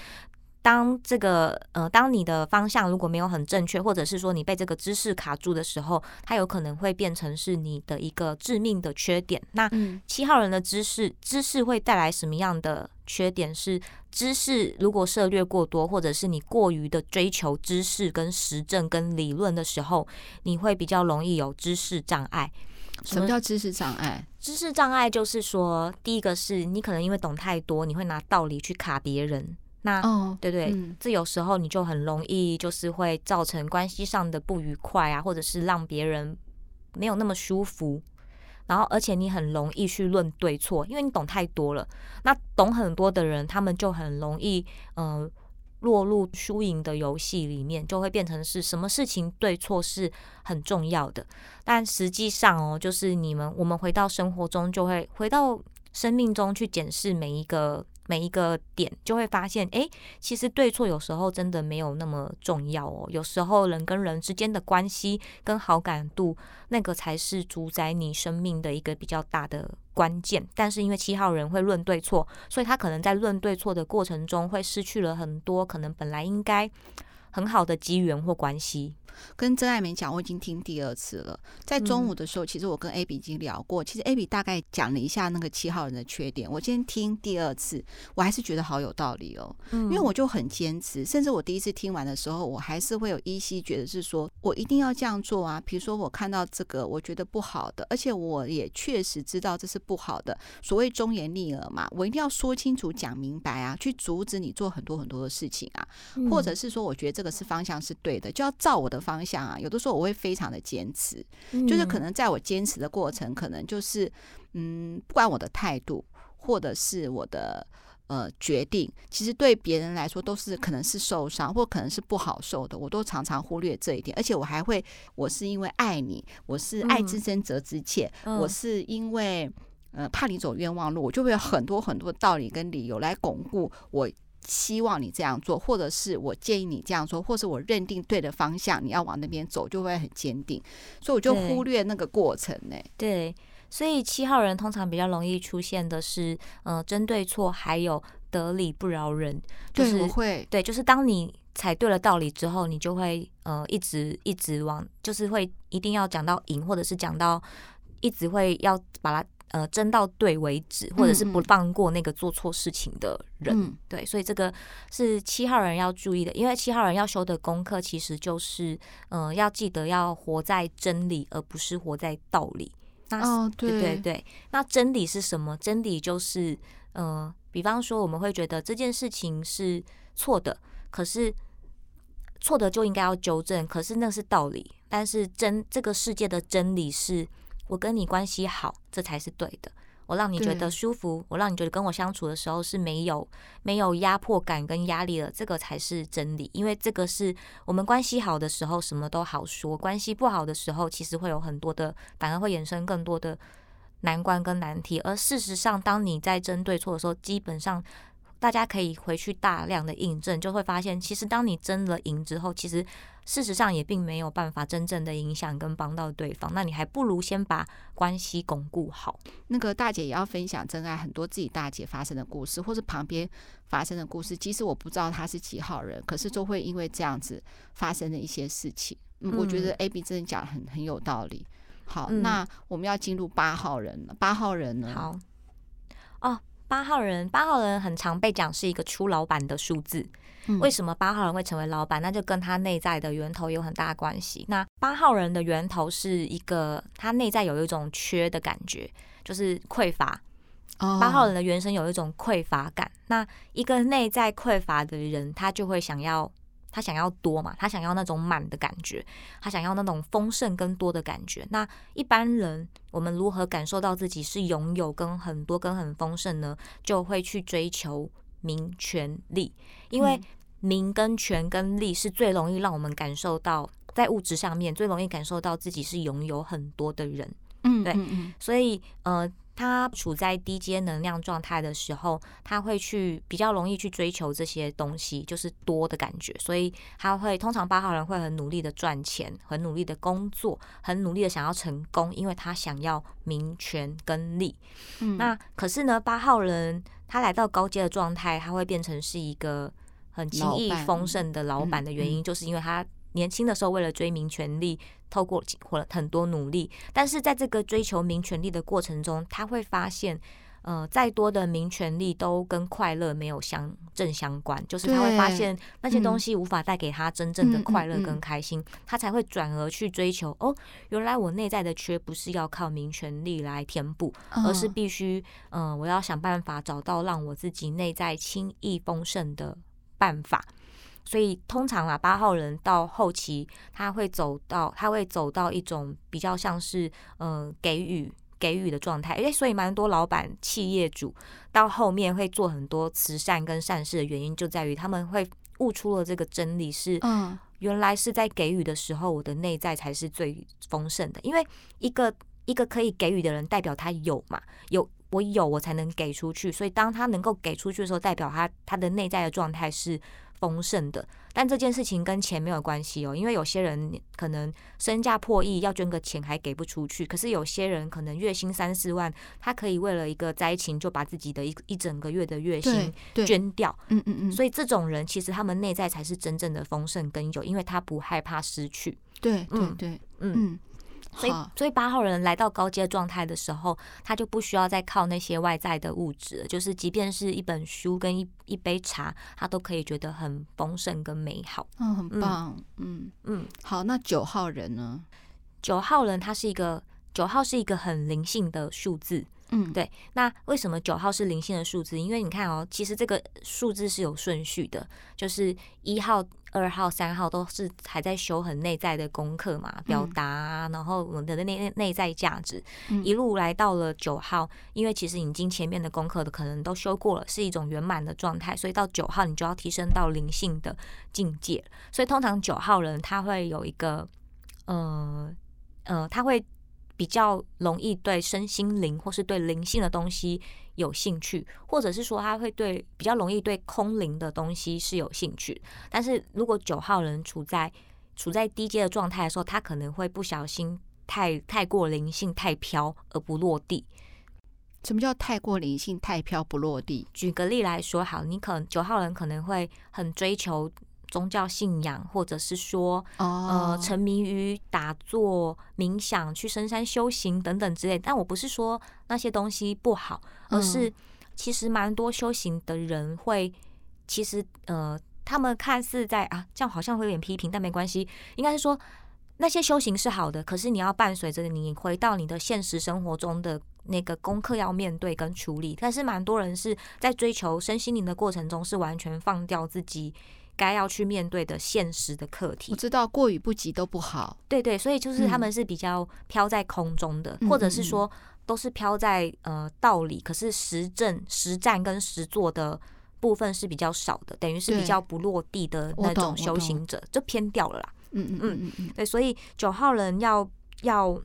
当这个呃，当你的方向如果没有很正确，或者是说你被这个知识卡住的时候，它有可能会变成是你的一个致命的缺点。那七号人的知识，知识会带来什么样的缺点？是知识如果涉略过多，或者是你过于的追求知识跟实证跟理论的时候，你会比较容易有知识障碍。什么叫知识障碍？知识障碍就是说，第一个是你可能因为懂太多，你会拿道理去卡别人。那哦，对对，嗯、这有时候你就很容易就是会造成关系上的不愉快啊，或者是让别人没有那么舒服。然后，而且你很容易去论对错，因为你懂太多了。那懂很多的人，他们就很容易嗯。呃落入输赢的游戏里面，就会变成是什么事情对错是很重要的。但实际上哦，就是你们我们回到生活中，就会回到生命中去检视每一个。每一个点就会发现，哎，其实对错有时候真的没有那么重要哦。有时候人跟人之间的关系跟好感度，那个才是主宰你生命的一个比较大的关键。但是因为七号人会论对错，所以他可能在论对错的过程中会失去了很多可能本来应该很好的机缘或关系。跟真爱没讲，我已经听第二次了。在中午的时候，其实我跟 Abby 已经聊过。其实 Abby 大概讲了一下那个七号人的缺点。我今天听第二次，我还是觉得好有道理哦。因为我就很坚持，甚至我第一次听完的时候，我还是会有依稀觉得是说我一定要这样做啊。比如说我看到这个，我觉得不好的，而且我也确实知道这是不好的。所谓忠言逆耳嘛，我一定要说清楚、讲明白啊，去阻止你做很多很多的事情啊，或者是说我觉得这个是方向是对的，就要照我的方向啊，有的时候我会非常的坚持，就是可能在我坚持的过程，可能就是嗯，不管我的态度或者是我的呃决定，其实对别人来说都是可能是受伤，或可能是不好受的，我都常常忽略这一点，而且我还会，我是因为爱你，我是爱之深责之切，我是因为呃怕你走冤枉路，我就会有很多很多道理跟理由来巩固我。希望你这样做，或者是我建议你这样做，或是我认定对的方向，你要往那边走，就会很坚定。所以我就忽略那个过程呢。对，所以七号人通常比较容易出现的是，呃，争对错，还有得理不饶人。就是、对，我会。对，就是当你踩对了道理之后，你就会呃一直一直往，就是会一定要讲到赢，或者是讲到一直会要把它。呃，争到对为止，或者是不放过那个做错事情的人，嗯、对，所以这个是七号人要注意的，因为七号人要修的功课其实就是，嗯、呃，要记得要活在真理，而不是活在道理。那哦，对对对，那真理是什么？真理就是，呃，比方说我们会觉得这件事情是错的，可是错的就应该要纠正，可是那是道理，但是真这个世界的真理是。我跟你关系好，这才是对的。我让你觉得舒服，我让你觉得跟我相处的时候是没有没有压迫感跟压力的，这个才是真理。因为这个是我们关系好的时候什么都好说，关系不好的时候其实会有很多的，反而会衍生更多的难关跟难题。而事实上，当你在争对错的时候，基本上大家可以回去大量的印证，就会发现，其实当你争了赢之后，其实。事实上也并没有办法真正的影响跟帮到对方，那你还不如先把关系巩固好。那个大姐也要分享真爱很多自己大姐发生的故事，或是旁边发生的故事。即使我不知道他是几号人，可是就会因为这样子发生的一些事情。嗯，我觉得 AB 真的讲很很有道理。好，嗯，那我们要进入八号人了。八号人呢？好，哦，八号人，八号人很常被讲是一个出老板的数字。为什么八号人会成为老板？那就跟他内在的源头有很大关系。那八号人的源头是一个，他内在有一种缺的感觉，就是匮乏。八号人的原生有一种匮乏感。那一个内在匮乏的人，他就会想要，他想要多嘛，他想要那种满的感觉，他想要那种丰盛跟多的感觉。那一般人，我们如何感受到自己是拥有跟很多跟很丰盛呢？就会去追求名权利，因为名跟权跟利是最容易让我们感受到，在物质上面最容易感受到自己是拥有很多的人。嗯，对，所以呃，他处在低阶能量状态的时候，他会去比较容易去追求这些东西，就是多的感觉。所以他会通常八号人会很努力的赚钱，很努力的工作，很努力的想要成功，因为他想要名权跟利。嗯，那可是呢，八号人。他来到高阶的状态，他会变成是一个很轻易丰盛的老板的原因，就是因为他年轻的时候为了追名权利，透过了很多努力，但是在这个追求名权利的过程中，他会发现呃，再多的名权利都跟快乐没有相正相关，就是他会发现那些东西无法带给他真正的快乐跟开心，他才会转而去追求。哦，原来我内在的缺不是要靠名权利来填补，而是必须，嗯、呃，我要想办法找到让我自己内在轻易丰盛的办法。所以通常啊，八号人到后期他会走到，他会走到一种比较像是嗯、呃、给予。给予的状态，诶，所以蛮多老板、企业主到后面会做很多慈善跟善事的原因，就在于他们会悟出了这个真理：是，嗯，原来是在给予的时候，我的内在才是最丰盛的。因为一个一个可以给予的人，代表他有嘛，有我有，我才能给出去。所以当他能够给出去的时候，代表他他的内在的状态是。丰盛的，但这件事情跟钱没有关系哦，因为有些人可能身价破亿，要捐个钱还给不出去，可是有些人可能月薪三四万，他可以为了一个灾情就把自己的一一整个月的月薪捐掉，嗯嗯嗯，所以这种人其实他们内在才是真正的丰盛跟有，因为他不害怕失去，对对对，嗯。嗯所以，所以八号人来到高阶状态的时候，他就不需要再靠那些外在的物质，就是即便是一本书跟一一杯茶，他都可以觉得很丰盛跟美好。嗯，很棒。嗯嗯，好，那九号人呢？九号人他是一个九号是一个很灵性的数字。嗯，对。那为什么九号是灵性的数字？因为你看哦，其实这个数字是有顺序的，就是一号、二号、三号都是还在修很内在的功课嘛，表达啊，然后我们的内内在价值，一路来到了九号，因为其实已经前面的功课的可能都修过了，是一种圆满的状态，所以到九号你就要提升到灵性的境界。所以通常九号人他会有一个，呃呃，他会。比较容易对身心灵或是对灵性的东西有兴趣，或者是说他会对比较容易对空灵的东西是有兴趣。但是如果九号人处在处在低阶的状态的时候，他可能会不小心太太过灵性太飘而不落地。什么叫太过灵性太飘不落地？举个例来说，好，你可能九号人可能会很追求。宗教信仰，或者是说，呃，沉迷于打坐、冥想、去深山修行等等之类。但我不是说那些东西不好，而是其实蛮多修行的人会，其实呃，他们看似在啊，这样好像会有点批评，但没关系。应该是说那些修行是好的，可是你要伴随着你回到你的现实生活中的那个功课要面对跟处理。但是蛮多人是在追求身心灵的过程中，是完全放掉自己。该要去面对的现实的课题，我知道过与不及都不好。对对，所以就是他们是比较飘在空中的，嗯、或者是说都是飘在呃道理，可是实证、实战跟实作的部分是比较少的，等于是比较不落地的那种修行者，就偏掉了啦。嗯嗯嗯嗯嗯，对，所以九号人要要。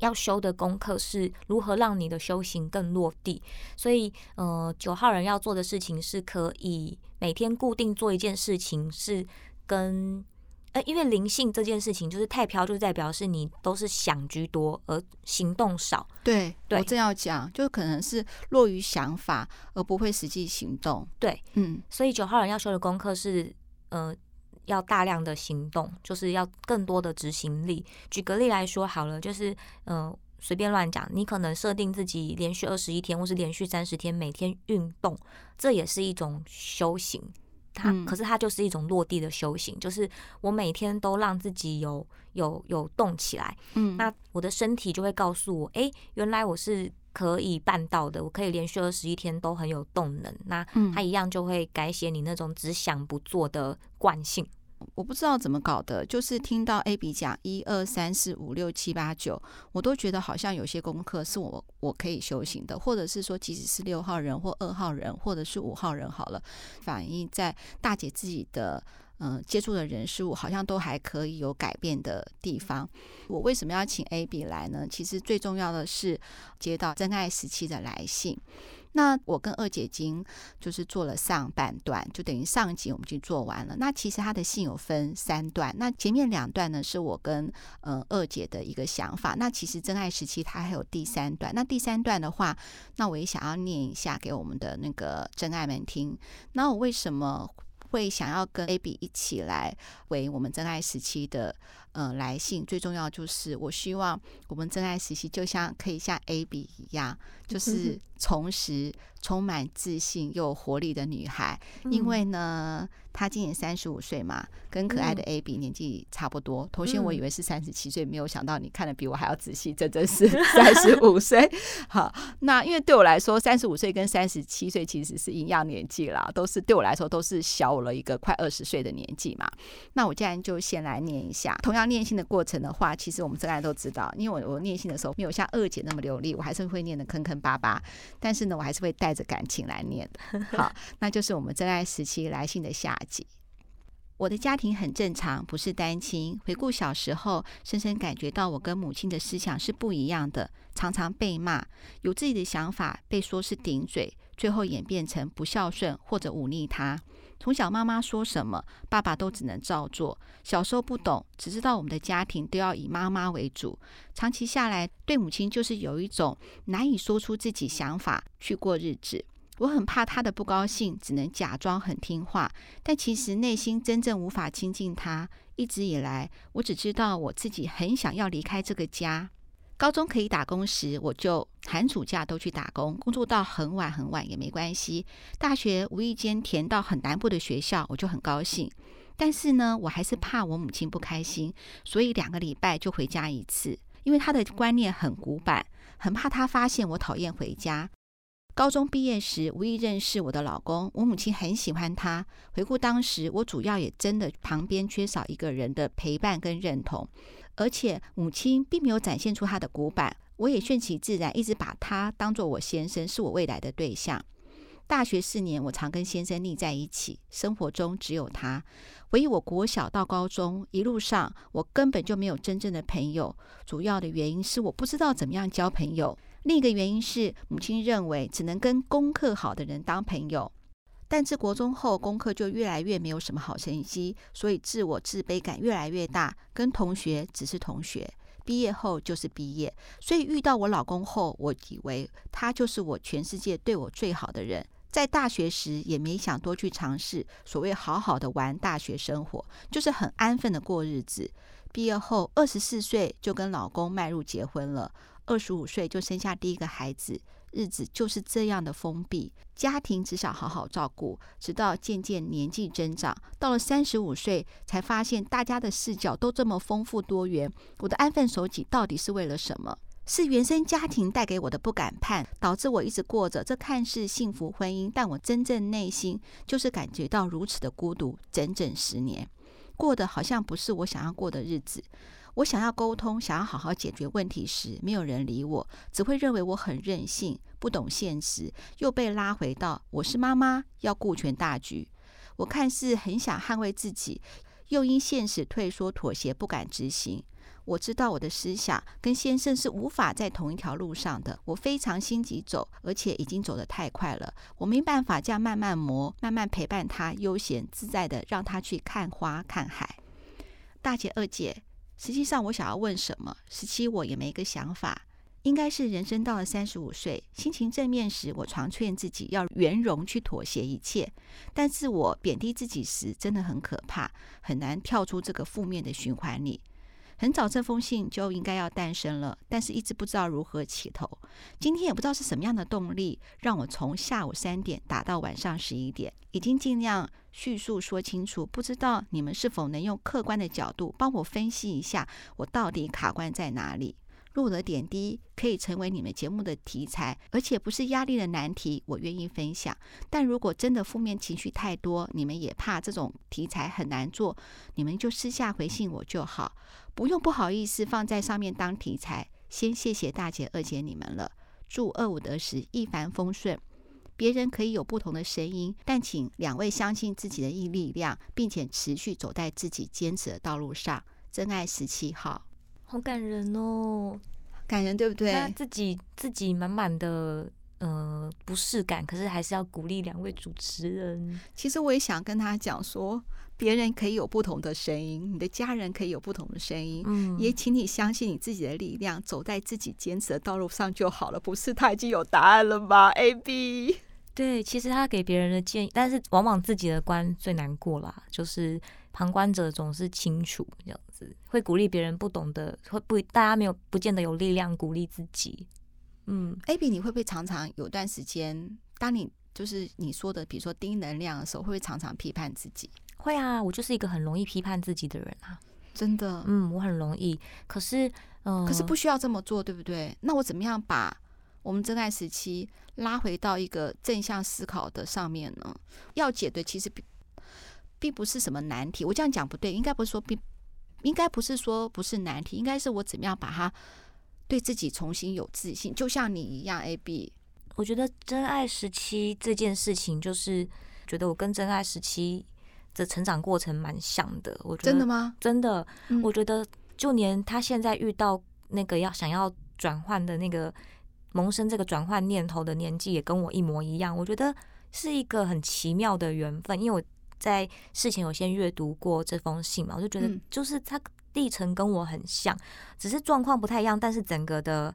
要修的功课是如何让你的修行更落地，所以，呃，九号人要做的事情是可以每天固定做一件事情，是跟呃，因为灵性这件事情就是太飘，就代表是你都是想居多而行动少。对，对我正要讲，就可能是落于想法而不会实际行动。对，嗯，所以九号人要修的功课是，呃。要大量的行动，就是要更多的执行力。举个例来说好了，就是嗯，呃，随便乱讲，你可能设定自己连续二十一天，或是连续三十天每天运动，这也是一种修行。它可是它就是一种落地的修行，就是我每天都让自己有有有动起来，嗯，那我的身体就会告诉我，哎，原来我是。可以办到的，我可以连续二十一天都很有动能。那他一样就会改写你那种只想不做的惯性。我不知道怎么搞的，就是听到 Abby 讲一二三四五六七八九，我都觉得好像有些功课是我我可以修行的，或者是说，即使是六号人或二号人，或者是五号人好了，反映在大姐自己的。嗯，接触的人事物好像都还可以有改变的地方。我为什么要请 A、B 来呢？其实最重要的是接到真爱时期的来信。那我跟二姐已经就是做了上半段，就等于上集我们就做完了。那其实他的信有分三段，那前面两段呢是我跟嗯二姐的一个想法。那其实真爱时期它还有第三段。那第三段的话，那我也想要念一下给我们的那个真爱们听。那我为什么？会想要跟 Abby 一起来为我们真爱时期的呃来信，最重要就是我希望我们真爱时期就像可以像 Abby 一样，就是重拾充满自信又有活力的女孩，因为呢。他今年三十五岁嘛，跟可爱的 Abby 年纪差不多。头先我以为是三十七岁，没有想到你看的比我还要仔细，真的是 三十五 岁。好，那因为对我来说，三十五岁跟三十七岁其实是一样年纪啦，都是对我来说都是小我了一个快二十岁的年纪嘛。那我既然就先来念一下，同样念信的过程的话，其实我们真爱都知道，因为我我念信的时候没有像二姐那么流利，我还是会念的坑坑巴巴，但是呢，我还是会带着感情来念的。好，那就是我们真爱时期来信的下。我的家庭很正常，不是单亲。回顾小时候，深深感觉到我跟母亲的思想是不一样的，常常被骂，有自己的想法，被说是顶嘴，最后演变成不孝顺或者忤逆他。从小妈妈说什么，爸爸都只能照做。小时候不懂，只知道我们的家庭都要以妈妈为主。长期下来，对母亲就是有一种难以说出自己想法去过日子。我很怕他的不高兴，只能假装很听话，但其实内心真正无法亲近他。一直以来，我只知道我自己很想要离开这个家。高中可以打工时，我就寒暑假都去打工，工作到很晚很晚也没关系。大学无意间填到很南部的学校，我就很高兴。但是呢，我还是怕我母亲不开心，所以两个礼拜就回家一次，因为他的观念很古板，很怕他发现我讨厌回家。高中毕业时，无意认识我的老公。我母亲很喜欢他。回顾当时，我主要也真的旁边缺少一个人的陪伴跟认同，而且母亲并没有展现出她的古板。我也顺其自然，一直把他当做我先生，是我未来的对象。大学四年，我常跟先生腻在一起，生活中只有他。回忆我国小到高中一路上，我根本就没有真正的朋友。主要的原因是我不知道怎么样交朋友。另一个原因是，母亲认为只能跟功课好的人当朋友，但自国中后，功课就越来越没有什么好成绩，所以自我自卑感越来越大。跟同学只是同学，毕业后就是毕业。所以遇到我老公后，我以为他就是我全世界对我最好的人。在大学时，也没想多去尝试所谓好好的玩大学生活，就是很安分的过日子。毕业后，二十四岁就跟老公迈入结婚了。二十五岁就生下第一个孩子，日子就是这样的封闭，家庭只想好好照顾，直到渐渐年纪增长，到了三十五岁，才发现大家的视角都这么丰富多元。我的安分守己到底是为了什么？是原生家庭带给我的不敢判，导致我一直过着这看似幸福婚姻，但我真正内心就是感觉到如此的孤独，整整十年，过得好像不是我想要过的日子。我想要沟通，想要好好解决问题时，没有人理我，只会认为我很任性，不懂现实，又被拉回到我是妈妈，要顾全大局。我看似很想捍卫自己，又因现实退缩妥协，不敢执行。我知道我的思想跟先生是无法在同一条路上的，我非常心急走，而且已经走得太快了，我没办法这样慢慢磨，慢慢陪伴他，悠闲自在的让他去看花看海。大姐、二姐。实际上，我想要问什么？十七，我也没个想法。应该是人生到了三十五岁，心情正面时，我常劝自己要圆融去妥协一切；但自我贬低自己时，真的很可怕，很难跳出这个负面的循环里。很早这封信就应该要诞生了，但是一直不知道如何起头。今天也不知道是什么样的动力，让我从下午三点打到晚上十一点，已经尽量叙述说清楚。不知道你们是否能用客观的角度帮我分析一下，我到底卡关在哪里？若我的点滴可以成为你们节目的题材，而且不是压力的难题，我愿意分享。但如果真的负面情绪太多，你们也怕这种题材很难做，你们就私下回信我就好，不用不好意思放在上面当题材。先谢谢大姐、二姐你们了。祝二五得十，一帆风顺。别人可以有不同的声音，但请两位相信自己的力量，并且持续走在自己坚持的道路上。真爱十七号。好感人哦，感人对不对？他自己自己满满的呃不适感，可是还是要鼓励两位主持人。其实我也想跟他讲说，别人可以有不同的声音，你的家人可以有不同的声音，嗯，也请你相信你自己的力量，走在自己坚持的道路上就好了。不是他已经有答案了吗？AB，对，其实他给别人的建议，但是往往自己的关最难过啦。就是旁观者总是清楚这样子，会鼓励别人不懂得，会不大家没有不见得有力量鼓励自己。嗯，Abby，你会不会常常有段时间，当你就是你说的，比如说低能量的时候，会不会常常批判自己？会啊，我就是一个很容易批判自己的人啊，真的。嗯，我很容易，可是，嗯、呃，可是不需要这么做，对不对？那我怎么样把我们真爱时期拉回到一个正向思考的上面呢？要解的其实并并不是什么难题，我这样讲不对，应该不是说并应该不是说不是难题，应该是我怎么样把它。对自己重新有自信，就像你一样。AB，我觉得真爱时期这件事情，就是觉得我跟真爱时期的成长过程蛮像的。我觉得真的吗？真的，我觉得就连他现在遇到那个要想要转换的那个萌生这个转换念头的年纪，也跟我一模一样。我觉得是一个很奇妙的缘分，因为我在事前有先阅读过这封信嘛，我就觉得就是他。历程跟我很像，只是状况不太一样，但是整个的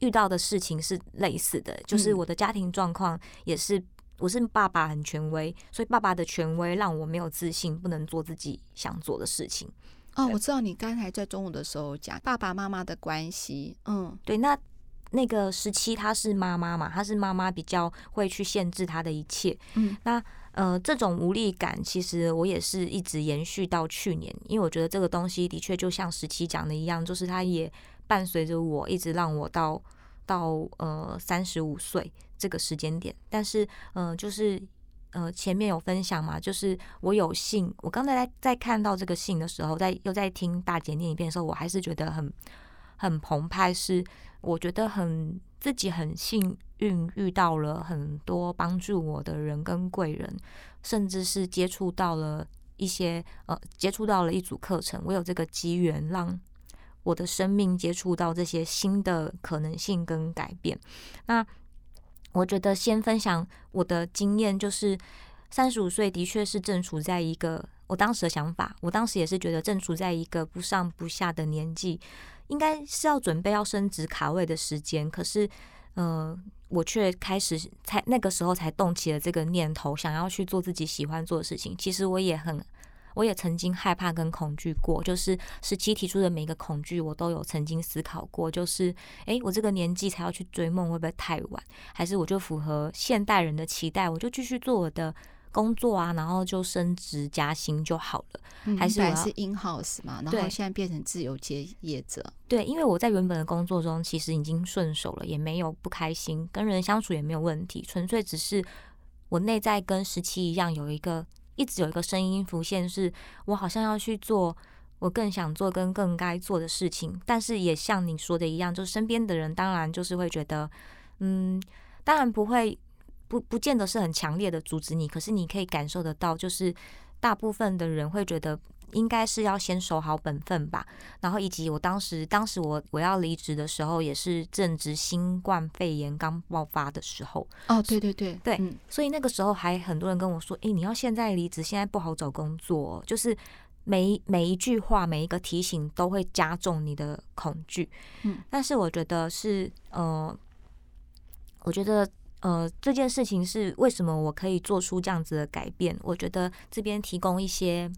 遇到的事情是类似的。就是我的家庭状况也是，我是爸爸很权威，所以爸爸的权威让我没有自信，不能做自己想做的事情。哦，我知道你刚才在中午的时候讲爸爸妈妈的关系。嗯，对，那那个时期他是妈妈嘛，他是妈妈比较会去限制他的一切。嗯，那。呃，这种无力感，其实我也是一直延续到去年，因为我觉得这个东西的确就像十七讲的一样，就是它也伴随着我，一直让我到到呃三十五岁这个时间点。但是，呃，就是呃前面有分享嘛，就是我有幸，我刚才在在看到这个信的时候，在又在听大姐念一遍的时候，我还是觉得很很澎湃，是我觉得很自己很幸。运遇到了很多帮助我的人跟贵人，甚至是接触到了一些呃，接触到了一组课程。我有这个机缘，让我的生命接触到这些新的可能性跟改变。那我觉得先分享我的经验，就是三十五岁的确是正处在一个我当时的想法，我当时也是觉得正处在一个不上不下的年纪，应该是要准备要升职卡位的时间，可是。呃，我却开始才那个时候才动起了这个念头，想要去做自己喜欢做的事情。其实我也很，我也曾经害怕跟恐惧过，就是十七提出的每一个恐惧，我都有曾经思考过。就是，诶，我这个年纪才要去追梦，会不会太晚？还是我就符合现代人的期待，我就继续做我的。工作啊，然后就升职加薪就好了。嗯、还是我是 in house 嘛，然后现在变成自由接业者。对，因为我在原本的工作中其实已经顺手了，也没有不开心，跟人相处也没有问题，纯粹只是我内在跟十七一样，有一个一直有一个声音浮现，是我好像要去做我更想做跟更该做的事情。但是也像你说的一样，就是身边的人当然就是会觉得，嗯，当然不会。不不见得是很强烈的阻止你，可是你可以感受得到，就是大部分的人会觉得应该是要先守好本分吧。然后以及我当时，当时我我要离职的时候，也是正值新冠肺炎刚爆发的时候。哦，对对对对，嗯，所以那个时候还很多人跟我说：“诶，你要现在离职，现在不好找工作。”就是每每一句话，每一个提醒都会加重你的恐惧。嗯，但是我觉得是呃，我觉得。呃，这件事情是为什么我可以做出这样子的改变？我觉得这边提供一些，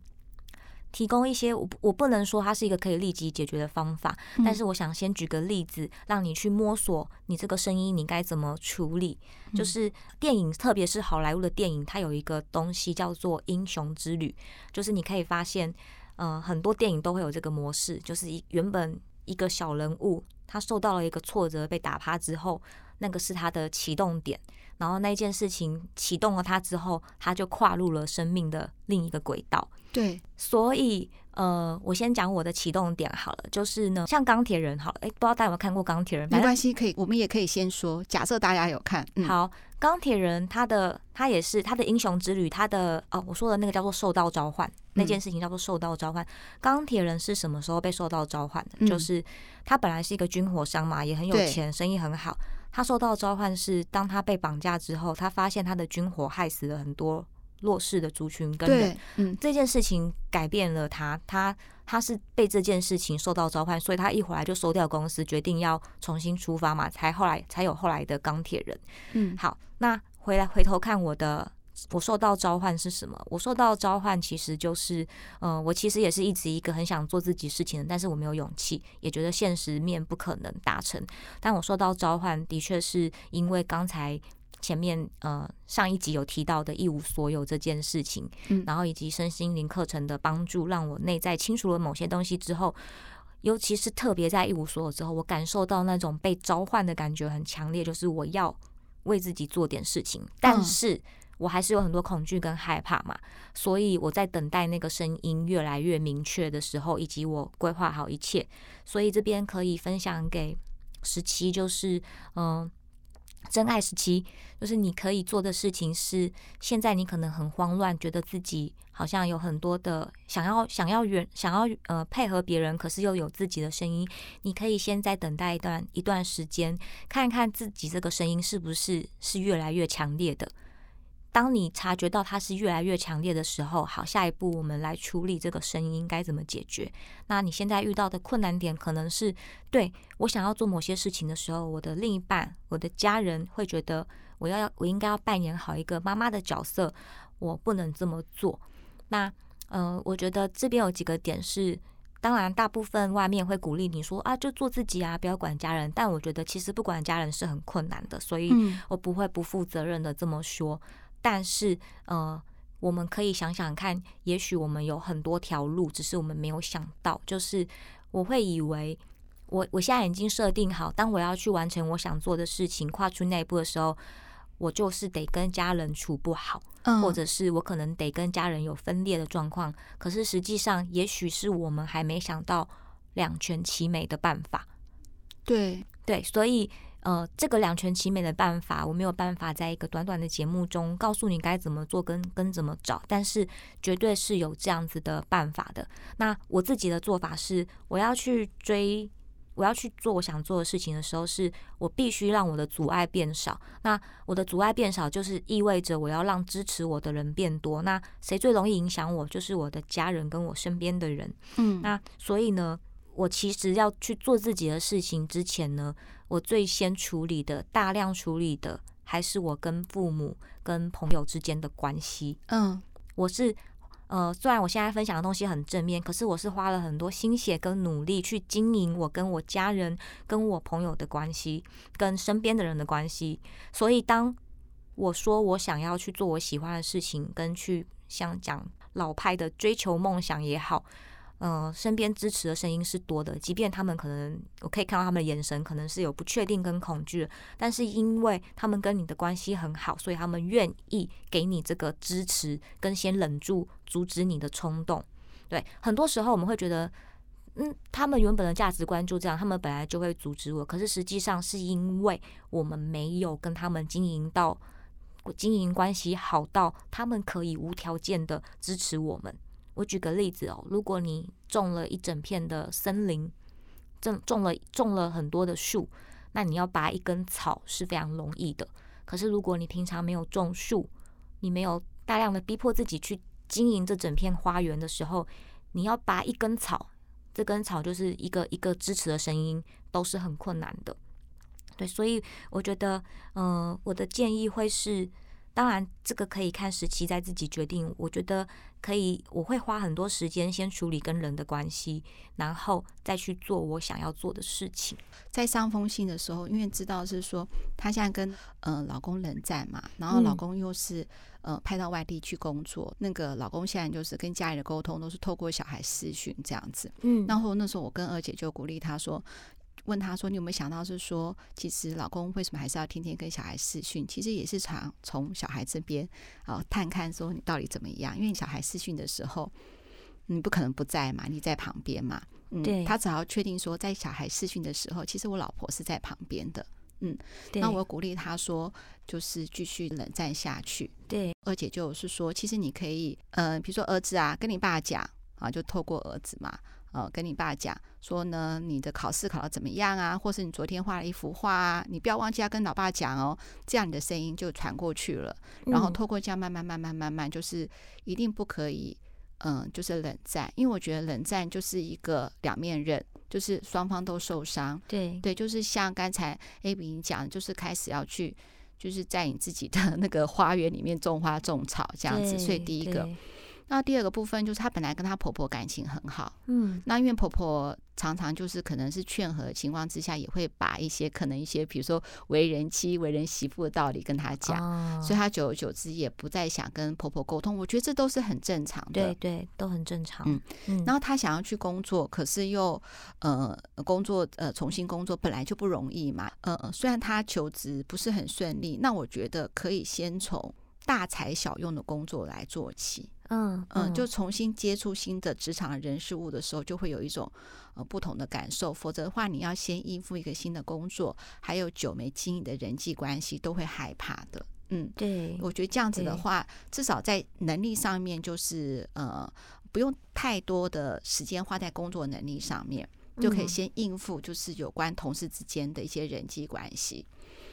提供一些，我我不能说它是一个可以立即解决的方法，嗯、但是我想先举个例子，让你去摸索你这个声音你该怎么处理。就是电影，特别是好莱坞的电影，它有一个东西叫做英雄之旅，就是你可以发现，呃，很多电影都会有这个模式，就是一原本一个小人物，他受到了一个挫折，被打趴之后。那个是他的启动点，然后那件事情启动了他之后，他就跨入了生命的另一个轨道。对，所以呃，我先讲我的启动点好了，就是呢，像钢铁人好了，哎，不知道大家有没有看过钢铁人？没关系，可以，我们也可以先说，假设大家有看。嗯、好，钢铁人他的他也是他的英雄之旅，他的哦，我说的那个叫做受到召唤，嗯、那件事情叫做受到召唤。钢铁人是什么时候被受到召唤的？嗯、就是他本来是一个军火商嘛，也很有钱，生意很好。他受到召唤是，当他被绑架之后，他发现他的军火害死了很多弱势的族群跟人。嗯，这件事情改变了他，他他是被这件事情受到召唤，所以他一回来就收掉公司，决定要重新出发嘛，才后来才有后来的钢铁人。嗯，好，那回来回头看我的。我受到召唤是什么？我受到召唤其实就是，呃，我其实也是一直一个很想做自己事情的，但是我没有勇气，也觉得现实面不可能达成。但我受到召唤，的确是因为刚才前面呃上一集有提到的一无所有这件事情，嗯，然后以及身心灵课程的帮助，让我内在清除了某些东西之后，尤其是特别在一无所有之后，我感受到那种被召唤的感觉很强烈，就是我要为自己做点事情，但是。我还是有很多恐惧跟害怕嘛，所以我在等待那个声音越来越明确的时候，以及我规划好一切，所以这边可以分享给十七，就是嗯、真爱十七，就是你可以做的事情是，现在你可能很慌乱，觉得自己好像有很多的想要想要远想要呃配合别人，可是又有自己的声音，你可以先再等待一段一段时间，看看自己这个声音是不是是越来越强烈的。当你察觉到它是越来越强烈的时候，好，下一步我们来处理这个声音该怎么解决？那你现在遇到的困难点可能是，对，我想要做某些事情的时候，我的另一半、我的家人会觉得我要我应该要扮演好一个妈妈的角色，我不能这么做。那呃，我觉得这边有几个点是，当然大部分外面会鼓励你说啊，就做自己啊，不要管家人。但我觉得其实不管家人是很困难的，所以我不会不负责任的这么说。但是，呃，我们可以想想看，也许我们有很多条路，只是我们没有想到。就是我会以为我，我我现在已经设定好，当我要去完成我想做的事情，跨出那一步的时候，我就是得跟家人处不好，嗯，或者是我可能得跟家人有分裂的状况。可是实际上，也许是我们还没想到两全其美的办法。对对，所以。呃，这个两全其美的办法，我没有办法在一个短短的节目中告诉你该怎么做跟跟怎么找，但是绝对是有这样子的办法的。那我自己的做法是，我要去追，我要去做我想做的事情的时候，是我必须让我的阻碍变少。那我的阻碍变少，就是意味着我要让支持我的人变多。那谁最容易影响我，就是我的家人跟我身边的人。嗯，那所以呢，我其实要去做自己的事情之前呢。我最先处理的、大量处理的，还是我跟父母、跟朋友之间的关系。嗯，我是呃，虽然我现在分享的东西很正面，可是我是花了很多心血跟努力去经营我跟我家人、跟我朋友的关系，跟身边的人的关系。所以，当我说我想要去做我喜欢的事情，跟去像讲老派的追求梦想也好。呃，身边支持的声音是多的，即便他们可能，我可以看到他们的眼神可能是有不确定跟恐惧，但是因为他们跟你的关系很好，所以他们愿意给你这个支持，跟先忍住阻止你的冲动。对，很多时候我们会觉得，嗯，他们原本的价值观就这样，他们本来就会阻止我。可是实际上是因为我们没有跟他们经营到经营关系好到他们可以无条件的支持我们。我举个例子哦，如果你种了一整片的森林，种种了种了很多的树，那你要拔一根草是非常容易的。可是如果你平常没有种树，你没有大量的逼迫自己去经营这整片花园的时候，你要拔一根草，这根草就是一个一个支持的声音，都是很困难的。对，所以我觉得，嗯、我的建议会是。当然，这个可以看时期再自己决定。我觉得可以，我会花很多时间先处理跟人的关系，然后再去做我想要做的事情。在上封信的时候，因为知道是说她现在跟呃老公冷战嘛，然后老公又是呃派到外地去工作，嗯、那个老公现在就是跟家里的沟通都是透过小孩视讯这样子。嗯，然后那时候我跟二姐就鼓励她说。问他说：“你有没有想到是说，其实老公为什么还是要天天跟小孩视讯？其实也是常从小孩这边啊探看说你到底怎么样？因为小孩视讯的时候，你不可能不在嘛，你在旁边嘛。嗯，对。他只要确定说，在小孩视讯的时候，其实我老婆是在旁边的。嗯，那我鼓励他说，就是继续冷战下去。对。二姐就是说，其实你可以，呃，比如说儿子啊，跟你爸讲啊，就透过儿子嘛。”呃，跟你爸讲说呢，你的考试考得怎么样啊？或是你昨天画了一幅画啊？你不要忘记要跟老爸讲哦，这样你的声音就传过去了。然后透过这样慢慢慢慢慢慢，就是一定不可以，嗯、呃，就是冷战，因为我觉得冷战就是一个两面刃，就是双方都受伤。对对，就是像刚才 Abby 讲，就是开始要去就是在你自己的 那个花园里面种花种草这样子。所以第一个。那第二个部分就是她本来跟她婆婆感情很好，嗯，那因为婆婆常常就是可能是劝和的情况之下，也会把一些可能一些比如说为人妻、为人媳妇的道理跟她讲，哦、所以她久而久之也不再想跟婆婆沟通。我觉得这都是很正常的，对对，都很正常。嗯嗯。然后她想要去工作，可是又呃工作呃重新工作本来就不容易嘛，呃虽然她求职不是很顺利，那我觉得可以先从大材小用的工作来做起。嗯嗯，就重新接触新的职场的人事物的时候，就会有一种呃不同的感受。否则的话，你要先应付一个新的工作，还有久没经营的人际关系，都会害怕的。嗯，对，我觉得这样子的话，至少在能力上面，就是呃不用太多的时间花在工作能力上面，就可以先应付，就是有关同事之间的一些人际关系。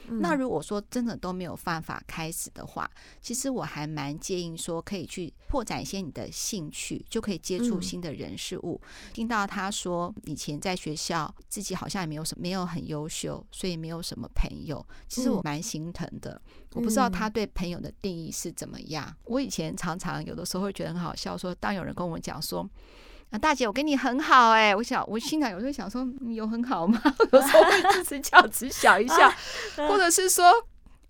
那如果说真的都没有办法开始的话，其实我还蛮建议说可以去拓展一些你的兴趣，就可以接触新的人事物。听到他说以前在学校自己好像也没有什么，没有很优秀，所以没有什么朋友。其实我蛮心疼的。我不知道他对朋友的定义是怎么样。我以前常常有的时候会觉得很好笑，说当有人跟我讲说。啊，大姐，我跟你很好哎、欸，我想，我心想有时候想说，你有很好吗？有时候会自持较直想一下，或者是说。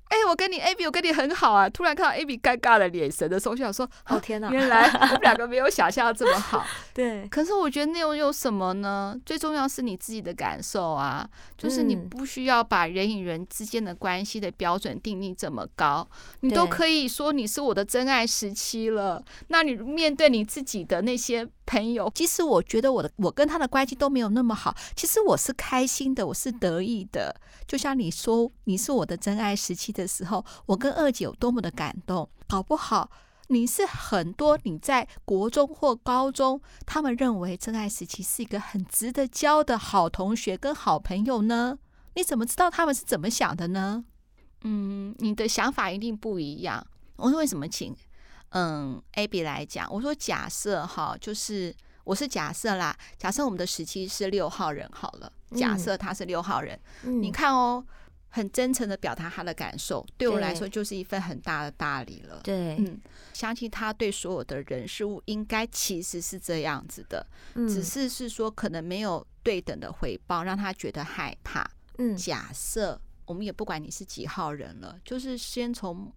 哎、欸，我跟你 Abby，我跟你很好啊！突然看到 Abby 尴尬的眼神的时候，就想说：哦天哪，原来我们两个 没有想象的这么好。对，可是我觉得那又有什么呢？最重要是你自己的感受啊，就是你不需要把人与人之间的关系的标准定义这么高，你都可以说你是我的真爱时期了。那你面对你自己的那些朋友，其实我觉得我的我跟他的关系都没有那么好，其实我是开心的，我是得意的。就像你说你是我的真爱时期的时候，我跟二姐有多么的感动，搞不好你是很多你在国中或高中，他们认为真爱时期是一个很值得交的好同学跟好朋友呢？你怎么知道他们是怎么想的呢？嗯，你的想法一定不一样。我说为什么请嗯 Abby 来讲？我说假设哈，就是我是假设啦，假设我们的时期是六号人好了，假设他是六号人，嗯、你看哦。很真诚的表达他的感受，对我来说就是一份很大的大礼了。对，嗯，相信他对所有的人事物应该其实是这样子的，嗯，只是是说可能没有对等的回报，让他觉得害怕。嗯，假设我们也不管你是几号人了，就是先从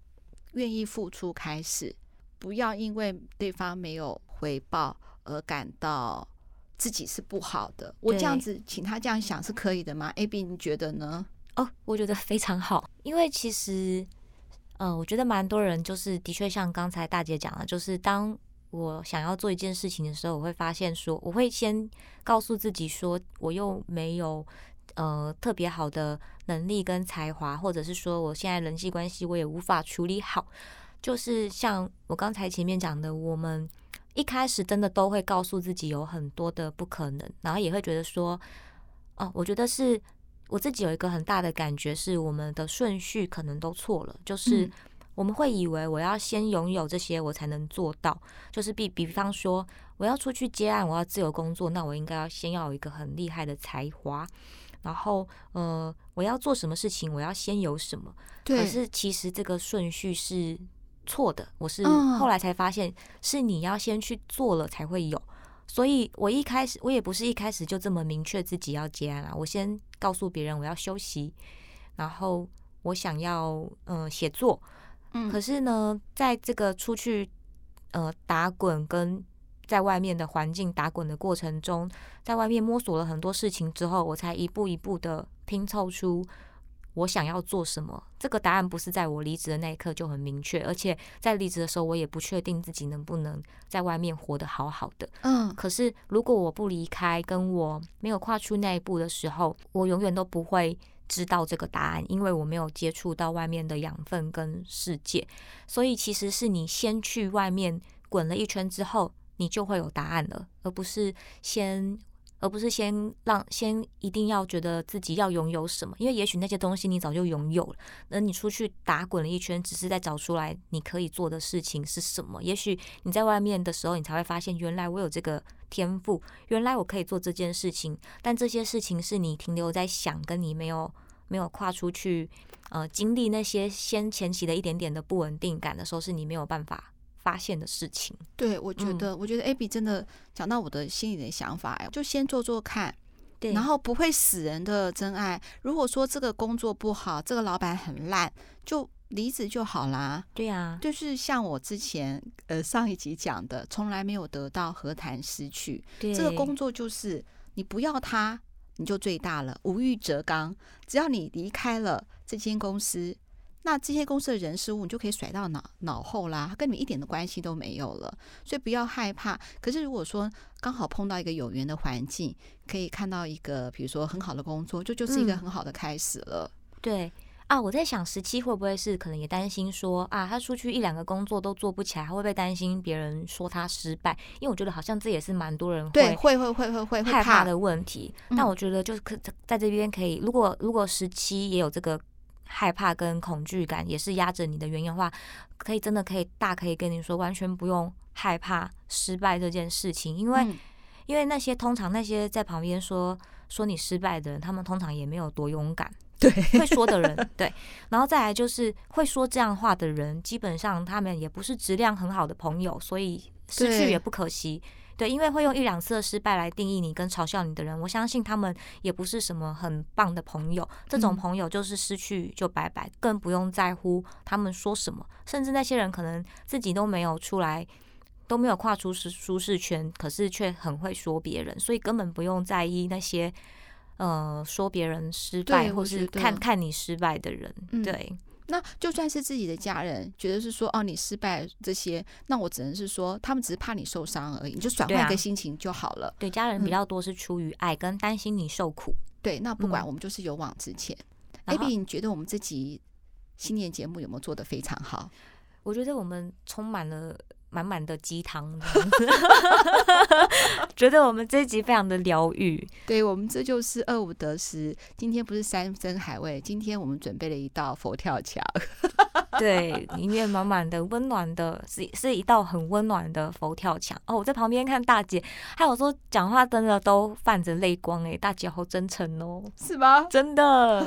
愿意付出开始，不要因为对方没有回报而感到自己是不好的。我这样子请他这样想是可以的吗？Abby，你觉得呢？哦，我觉得非常好，因为其实，呃，我觉得蛮多人就是的确像刚才大姐讲的，就是当我想要做一件事情的时候，我会发现说，我会先告诉自己说，我又没有呃特别好的能力跟才华，或者是说我现在人际关系我也无法处理好，就是像我刚才前面讲的，我们一开始真的都会告诉自己有很多的不可能，然后也会觉得说，哦，我觉得是。我自己有一个很大的感觉是，我们的顺序可能都错了。就是我们会以为我要先拥有这些，我才能做到。就是比比方说，我要出去接案，我要自由工作，那我应该要先要有一个很厉害的才华。然后，呃，我要做什么事情，我要先有什么。对。可是其实这个顺序是错的。我是后来才发现，是你要先去做了才会有。所以我一开始我也不是一开始就这么明确自己要结案啊。我先告诉别人我要休息，然后我想要嗯写作，嗯，可是呢，在这个出去呃打滚跟在外面的环境打滚的过程中，在外面摸索了很多事情之后，我才一步一步的拼凑出。我想要做什么？这个答案不是在我离职的那一刻就很明确，而且在离职的时候，我也不确定自己能不能在外面活得好好的。嗯，可是如果我不离开，跟我没有跨出那一步的时候，我永远都不会知道这个答案，因为我没有接触到外面的养分跟世界。所以其实是你先去外面滚了一圈之后，你就会有答案了，而不是先。而不是先让先一定要觉得自己要拥有什么，因为也许那些东西你早就拥有了。而你出去打滚了一圈，只是在找出来你可以做的事情是什么。也许你在外面的时候，你才会发现原来我有这个天赋，原来我可以做这件事情。但这些事情是你停留在想，跟你没有没有跨出去，呃，经历那些先前期的一点点的不稳定感的时候，是你没有办法发现的事情。对，我觉得，嗯、我觉得 Abby 真的讲到我的心里的想法，哎，就先做做看，对，然后不会死人的真爱。如果说这个工作不好，这个老板很烂，就离职就好啦。对呀、啊，就是像我之前呃上一集讲的，从来没有得到，何谈失去？对，这个工作就是你不要他。你就最大了，无欲则刚。只要你离开了这间公司，那这些公司的人事物你就可以甩到脑脑后啦，跟你一点的关系都没有了。所以不要害怕。可是如果说刚好碰到一个有缘的环境，可以看到一个比如说很好的工作，就就是一个很好的开始了。嗯、对。啊，我在想十七会不会是可能也担心说啊，他出去一两个工作都做不起来，他会不会担心别人说他失败？因为我觉得好像这也是蛮多人会会会会会会害怕的问题。那我觉得就是可在这边可以，如果如果十七也有这个害怕跟恐惧感，也是压着你的原因的话，可以真的可以大可以跟你说，完全不用害怕失败这件事情，因为、嗯、因为那些通常那些在旁边说说你失败的人，他们通常也没有多勇敢。对，会说的人，对，然后再来就是会说这样话的人，基本上他们也不是质量很好的朋友，所以失去也不可惜。对，因为会用一两次的失败来定义你跟嘲笑你的人，我相信他们也不是什么很棒的朋友。这种朋友就是失去就拜拜，嗯，更不用在乎他们说什么。甚至那些人可能自己都没有出来，都没有跨出舒舒适圈，可是却很会说别人，所以根本不用在意那些。呃，说别人失败，或是看看你失败的人，嗯，对，那就算是自己的家人，觉得是说哦，你失败这些，那我只能是说，他们只是怕你受伤而已，你就转换一个心情就好了。对，家人比较多是出于爱跟担心你受苦。对，那不管我们就是勇往直前。Abby，你觉得我们这集新年节目有没有做得非常好？我觉得我们充满了。满满的鸡汤，觉得我们这一集非常的疗愈。对，我们这就是二五得十。今天不是山珍海味，今天我们准备了一道佛跳墙。对，里面满满的温暖的，是是一道很温暖的佛跳墙。哦，我在旁边看大姐，还有说讲话真的都泛着泪光哎，大姐好真诚哦，是吗？真的，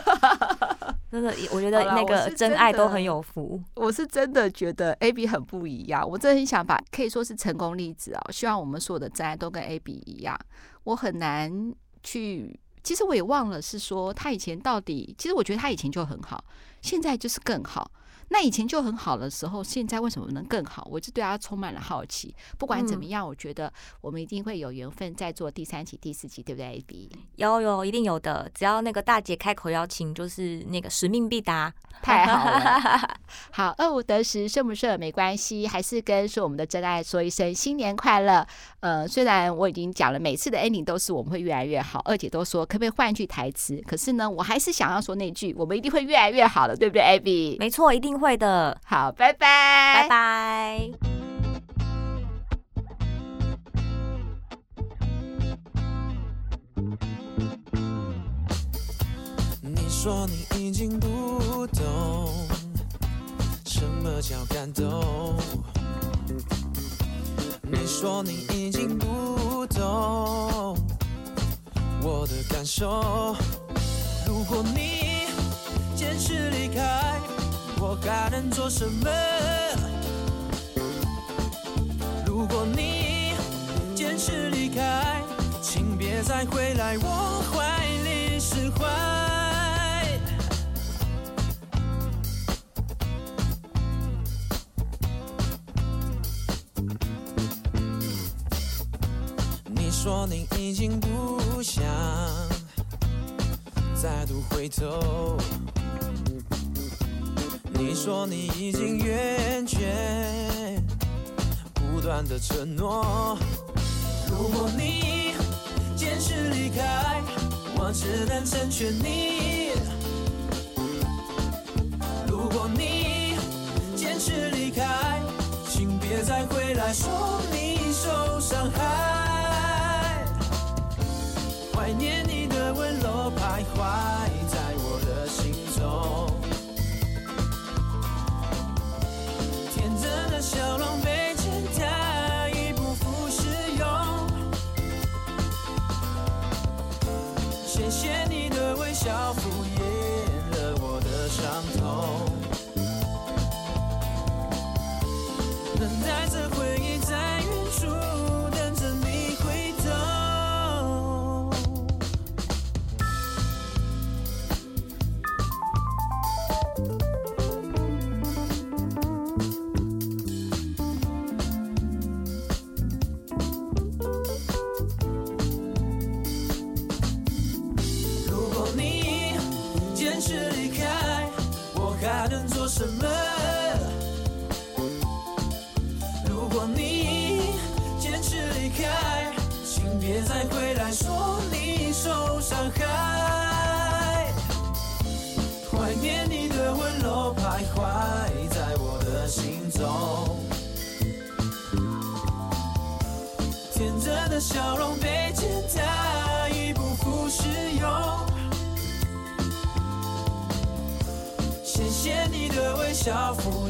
真的，我觉得那个真爱都很有福。我是真的觉得 Abby 很不一样，我真的很想把可以说是成功例子啊，希望我们所有的真爱都跟 Abby 一样。我很难去，其实我也忘了是说他以前到底，其实我觉得他以前就很好，现在就是更好。那以前就很好的时候，现在为什么能更好？我就对他充满了好奇。不管怎么样，我觉得我们一定会有缘分再做第三期、第四期，对不对？Abby？有有，一定有的。只要那个大姐开口邀请，就是那个使命必达。太好了，好，二五得十，顺不顺没关系，还是跟说我们的真爱说一声新年快乐。呃，虽然我已经讲了，每次的 ending 都是我们会越来越好。二姐都说可不可以换句台词？可是呢，我还是想要说那句，我们一定会越来越好的，对不对，Abby？没错，一定会的。好，拜拜，拜拜。你说你已经不懂什么叫感动，你说你已经不懂我的感受。如果你坚持离开，我还能做什么？如果你坚持离开，请别再回来我怀里释怀。你说你已经不想再度回头，你说你已经厌倦不断的承诺。如果你坚持离开，我只能成全你。如果你坚持离开，请别再回来说你受伤害。怀念你的温柔，徘徊真的笑容被践踏，已不复使用。谢谢你的微笑敷衍了我的。伤痛。交付